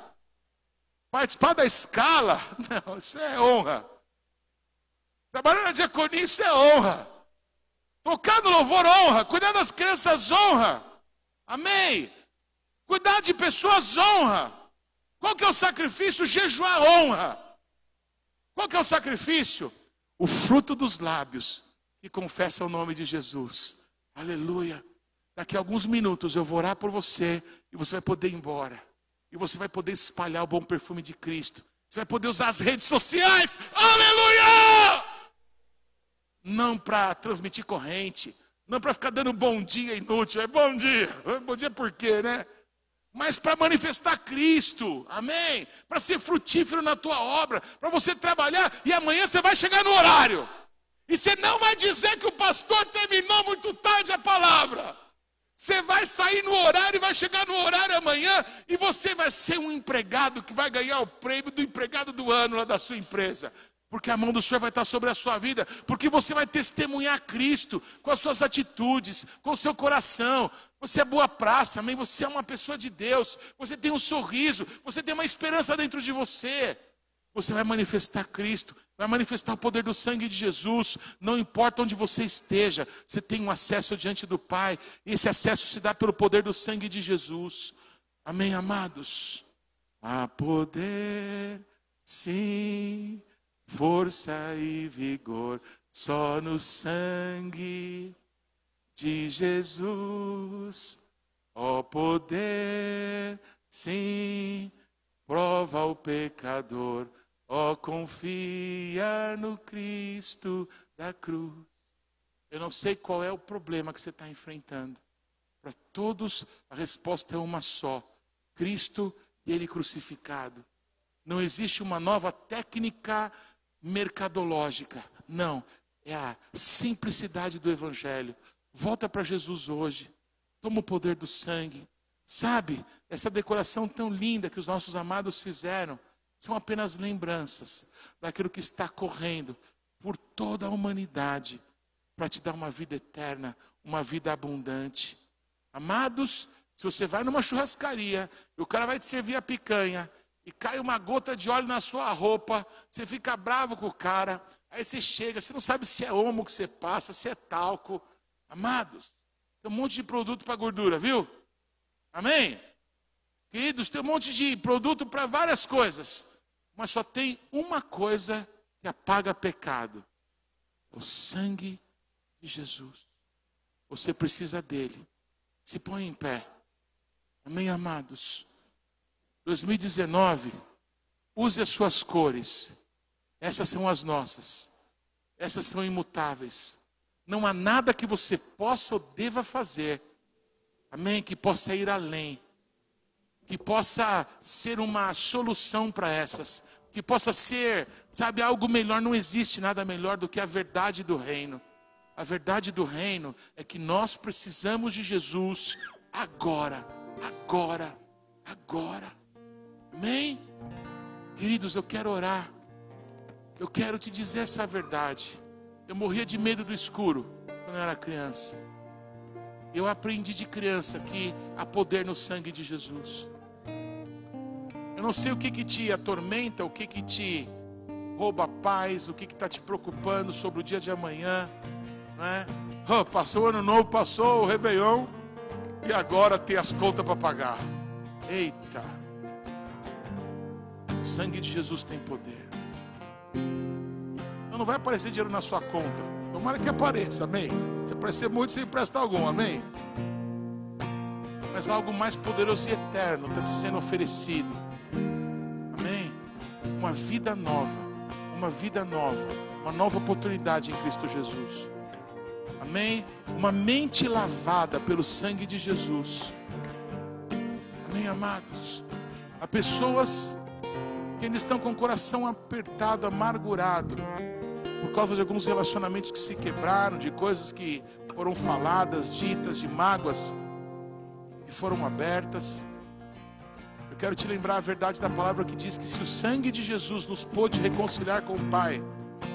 Participar da escala? <laughs> Não, isso é honra. Trabalhar na diaconia, isso é honra. Tocar no louvor, honra. Cuidar das crianças, honra. Amém? Cuidar de pessoas, honra. Qual que é o sacrifício? Jejuar, honra. Qual que é o sacrifício? O fruto dos lábios que confessa o nome de Jesus. Aleluia. Daqui a alguns minutos eu vou orar por você e você vai poder ir embora. E você vai poder espalhar o bom perfume de Cristo. Você vai poder usar as redes sociais. Aleluia! Não para transmitir corrente, não para ficar dando bom dia inútil. É bom dia. Bom dia por quê, né? mas para manifestar Cristo, amém? Para ser frutífero na tua obra, para você trabalhar e amanhã você vai chegar no horário. E você não vai dizer que o pastor terminou muito tarde a palavra. Você vai sair no horário e vai chegar no horário amanhã e você vai ser um empregado que vai ganhar o prêmio do empregado do ano lá da sua empresa. Porque a mão do Senhor vai estar sobre a sua vida, porque você vai testemunhar Cristo com as suas atitudes, com o seu coração. Você é boa praça, amém? Você é uma pessoa de Deus, você tem um sorriso, você tem uma esperança dentro de você. Você vai manifestar Cristo, vai manifestar o poder do sangue de Jesus, não importa onde você esteja, você tem um acesso diante do Pai, e esse acesso se dá pelo poder do sangue de Jesus. Amém, amados? Há poder, sim força e vigor só no sangue de Jesus. Ó poder, sim, prova o pecador. Ó, oh, confia no Cristo da cruz. Eu não sei qual é o problema que você está enfrentando. Para todos, a resposta é uma só: Cristo e Ele crucificado. Não existe uma nova técnica mercadológica. Não, é a simplicidade do Evangelho. Volta para Jesus hoje. Toma o poder do sangue. Sabe, essa decoração tão linda que os nossos amados fizeram são apenas lembranças daquilo que está correndo por toda a humanidade para te dar uma vida eterna, uma vida abundante. Amados, se você vai numa churrascaria e o cara vai te servir a picanha e cai uma gota de óleo na sua roupa, você fica bravo com o cara, aí você chega, você não sabe se é homo que você passa, se é talco. Amados, tem um monte de produto para gordura, viu? Amém? Queridos, tem um monte de produto para várias coisas, mas só tem uma coisa que apaga pecado: o sangue de Jesus. Você precisa dele. Se põe em pé. Amém, amados? 2019, use as suas cores. Essas são as nossas. Essas são imutáveis. Não há nada que você possa ou deva fazer Amém? Que possa ir além. Que possa ser uma solução para essas. Que possa ser, sabe, algo melhor. Não existe nada melhor do que a verdade do reino. A verdade do reino é que nós precisamos de Jesus agora, agora, agora. Amém? Queridos, eu quero orar. Eu quero te dizer essa verdade. Eu morria de medo do escuro quando eu era criança. Eu aprendi de criança que há poder no sangue de Jesus. Eu não sei o que, que te atormenta, o que, que te rouba a paz, o que está te preocupando sobre o dia de amanhã. Não é? Oh, passou o ano novo, passou o Réveillon e agora tem as contas para pagar. Eita! O sangue de Jesus tem poder. Então não vai aparecer dinheiro na sua conta. Tomara que apareça, amém? Se aparecer muito, você empresta algum, amém? Mas algo mais poderoso e eterno está te sendo oferecido? Uma vida nova, uma vida nova, uma nova oportunidade em Cristo Jesus, amém? Uma mente lavada pelo sangue de Jesus, amém, amados? Há pessoas que ainda estão com o coração apertado, amargurado, por causa de alguns relacionamentos que se quebraram, de coisas que foram faladas, ditas, de mágoas que foram abertas. Quero te lembrar a verdade da palavra que diz que se o sangue de Jesus nos pôde reconciliar com o Pai,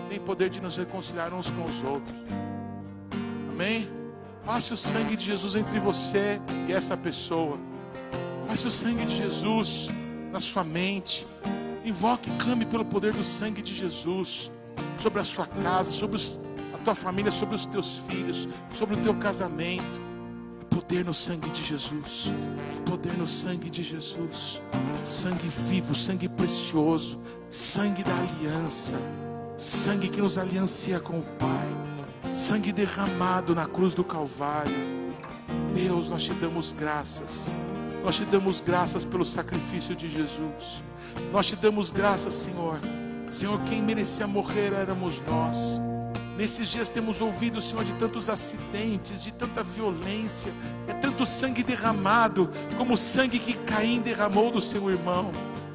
tem poder de nos reconciliar uns com os outros. Amém? Passe o sangue de Jesus entre você e essa pessoa. Passe o sangue de Jesus na sua mente. Invoque e clame pelo poder do sangue de Jesus sobre a sua casa, sobre os, a tua família, sobre os teus filhos, sobre o teu casamento. Poder no sangue de Jesus, poder no sangue de Jesus, sangue vivo, sangue precioso, sangue da aliança, sangue que nos aliancia com o Pai, sangue derramado na cruz do Calvário. Deus, nós te damos graças, nós te damos graças pelo sacrifício de Jesus, nós te damos graças, Senhor. Senhor, quem merecia morrer éramos nós. Nesses dias temos ouvido, Senhor, de tantos acidentes, de tanta violência, é tanto sangue derramado, como o sangue que Caim derramou do seu irmão.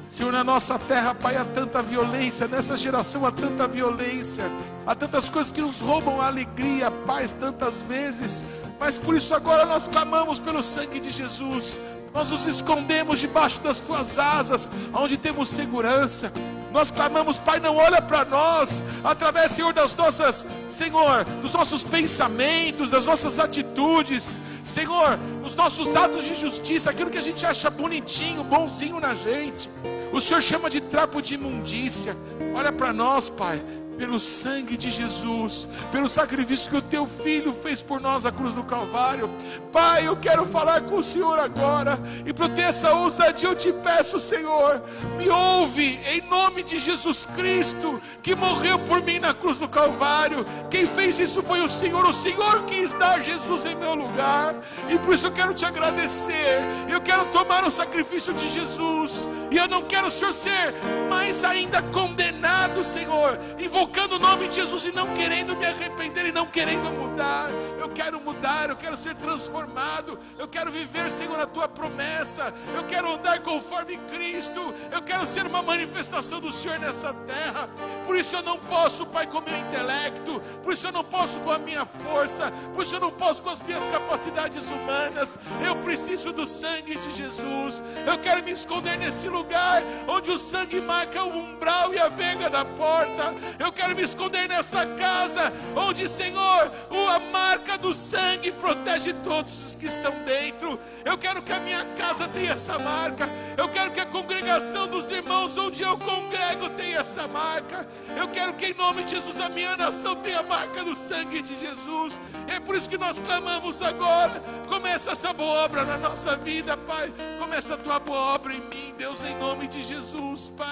Senhor, na nossa terra, Pai, há tanta violência, nessa geração há tanta violência, há tantas coisas que nos roubam a alegria, a paz tantas vezes, mas por isso agora nós clamamos pelo sangue de Jesus, nós nos escondemos debaixo das tuas asas, onde temos segurança, nós clamamos, Pai, não olha para nós, através, Senhor, das nossas, Senhor, dos nossos pensamentos, das nossas atitudes, Senhor, os nossos atos de justiça, aquilo que a gente acha bonitinho, bonzinho na gente. O Senhor chama de trapo de imundícia. Olha para nós, Pai pelo sangue de Jesus, pelo sacrifício que o teu filho fez por nós na cruz do Calvário. Pai, eu quero falar com o Senhor agora, e por ter essa ousadia, eu te peço, Senhor, me ouve em nome de Jesus Cristo, que morreu por mim na cruz do Calvário. Quem fez isso foi o Senhor, o Senhor quis dar Jesus em meu lugar, e por isso eu quero te agradecer. Eu quero tomar o sacrifício de Jesus, e eu não quero, Senhor, ser mais ainda condenado, Senhor, invocando o nome de Jesus e não querendo me arrepender e não querendo mudar. Eu quero mudar, eu quero ser transformado. Eu quero viver, Senhor, a tua promessa. Eu quero andar conforme Cristo. Eu quero ser uma manifestação do Senhor nessa terra. Por isso eu não posso, Pai, com meu intelecto. Por isso eu não posso com a minha força. Por isso eu não posso com as minhas capacidades humanas. Eu preciso do sangue de Jesus. Eu quero me esconder nesse lugar onde o sangue marca o umbral e a verga da porta. Eu quero me esconder nessa casa onde, Senhor, a marca do sangue protege todos os que estão dentro. Eu quero que a minha casa tenha essa marca. Eu quero que a congregação dos irmãos onde eu congrego tenha essa marca. Eu quero que em nome de Jesus a minha nação tenha a marca do sangue de Jesus. É por isso que nós clamamos agora. Começa essa boa obra na nossa vida, Pai. Começa a tua boa obra em mim, Deus, em nome de Jesus, Pai.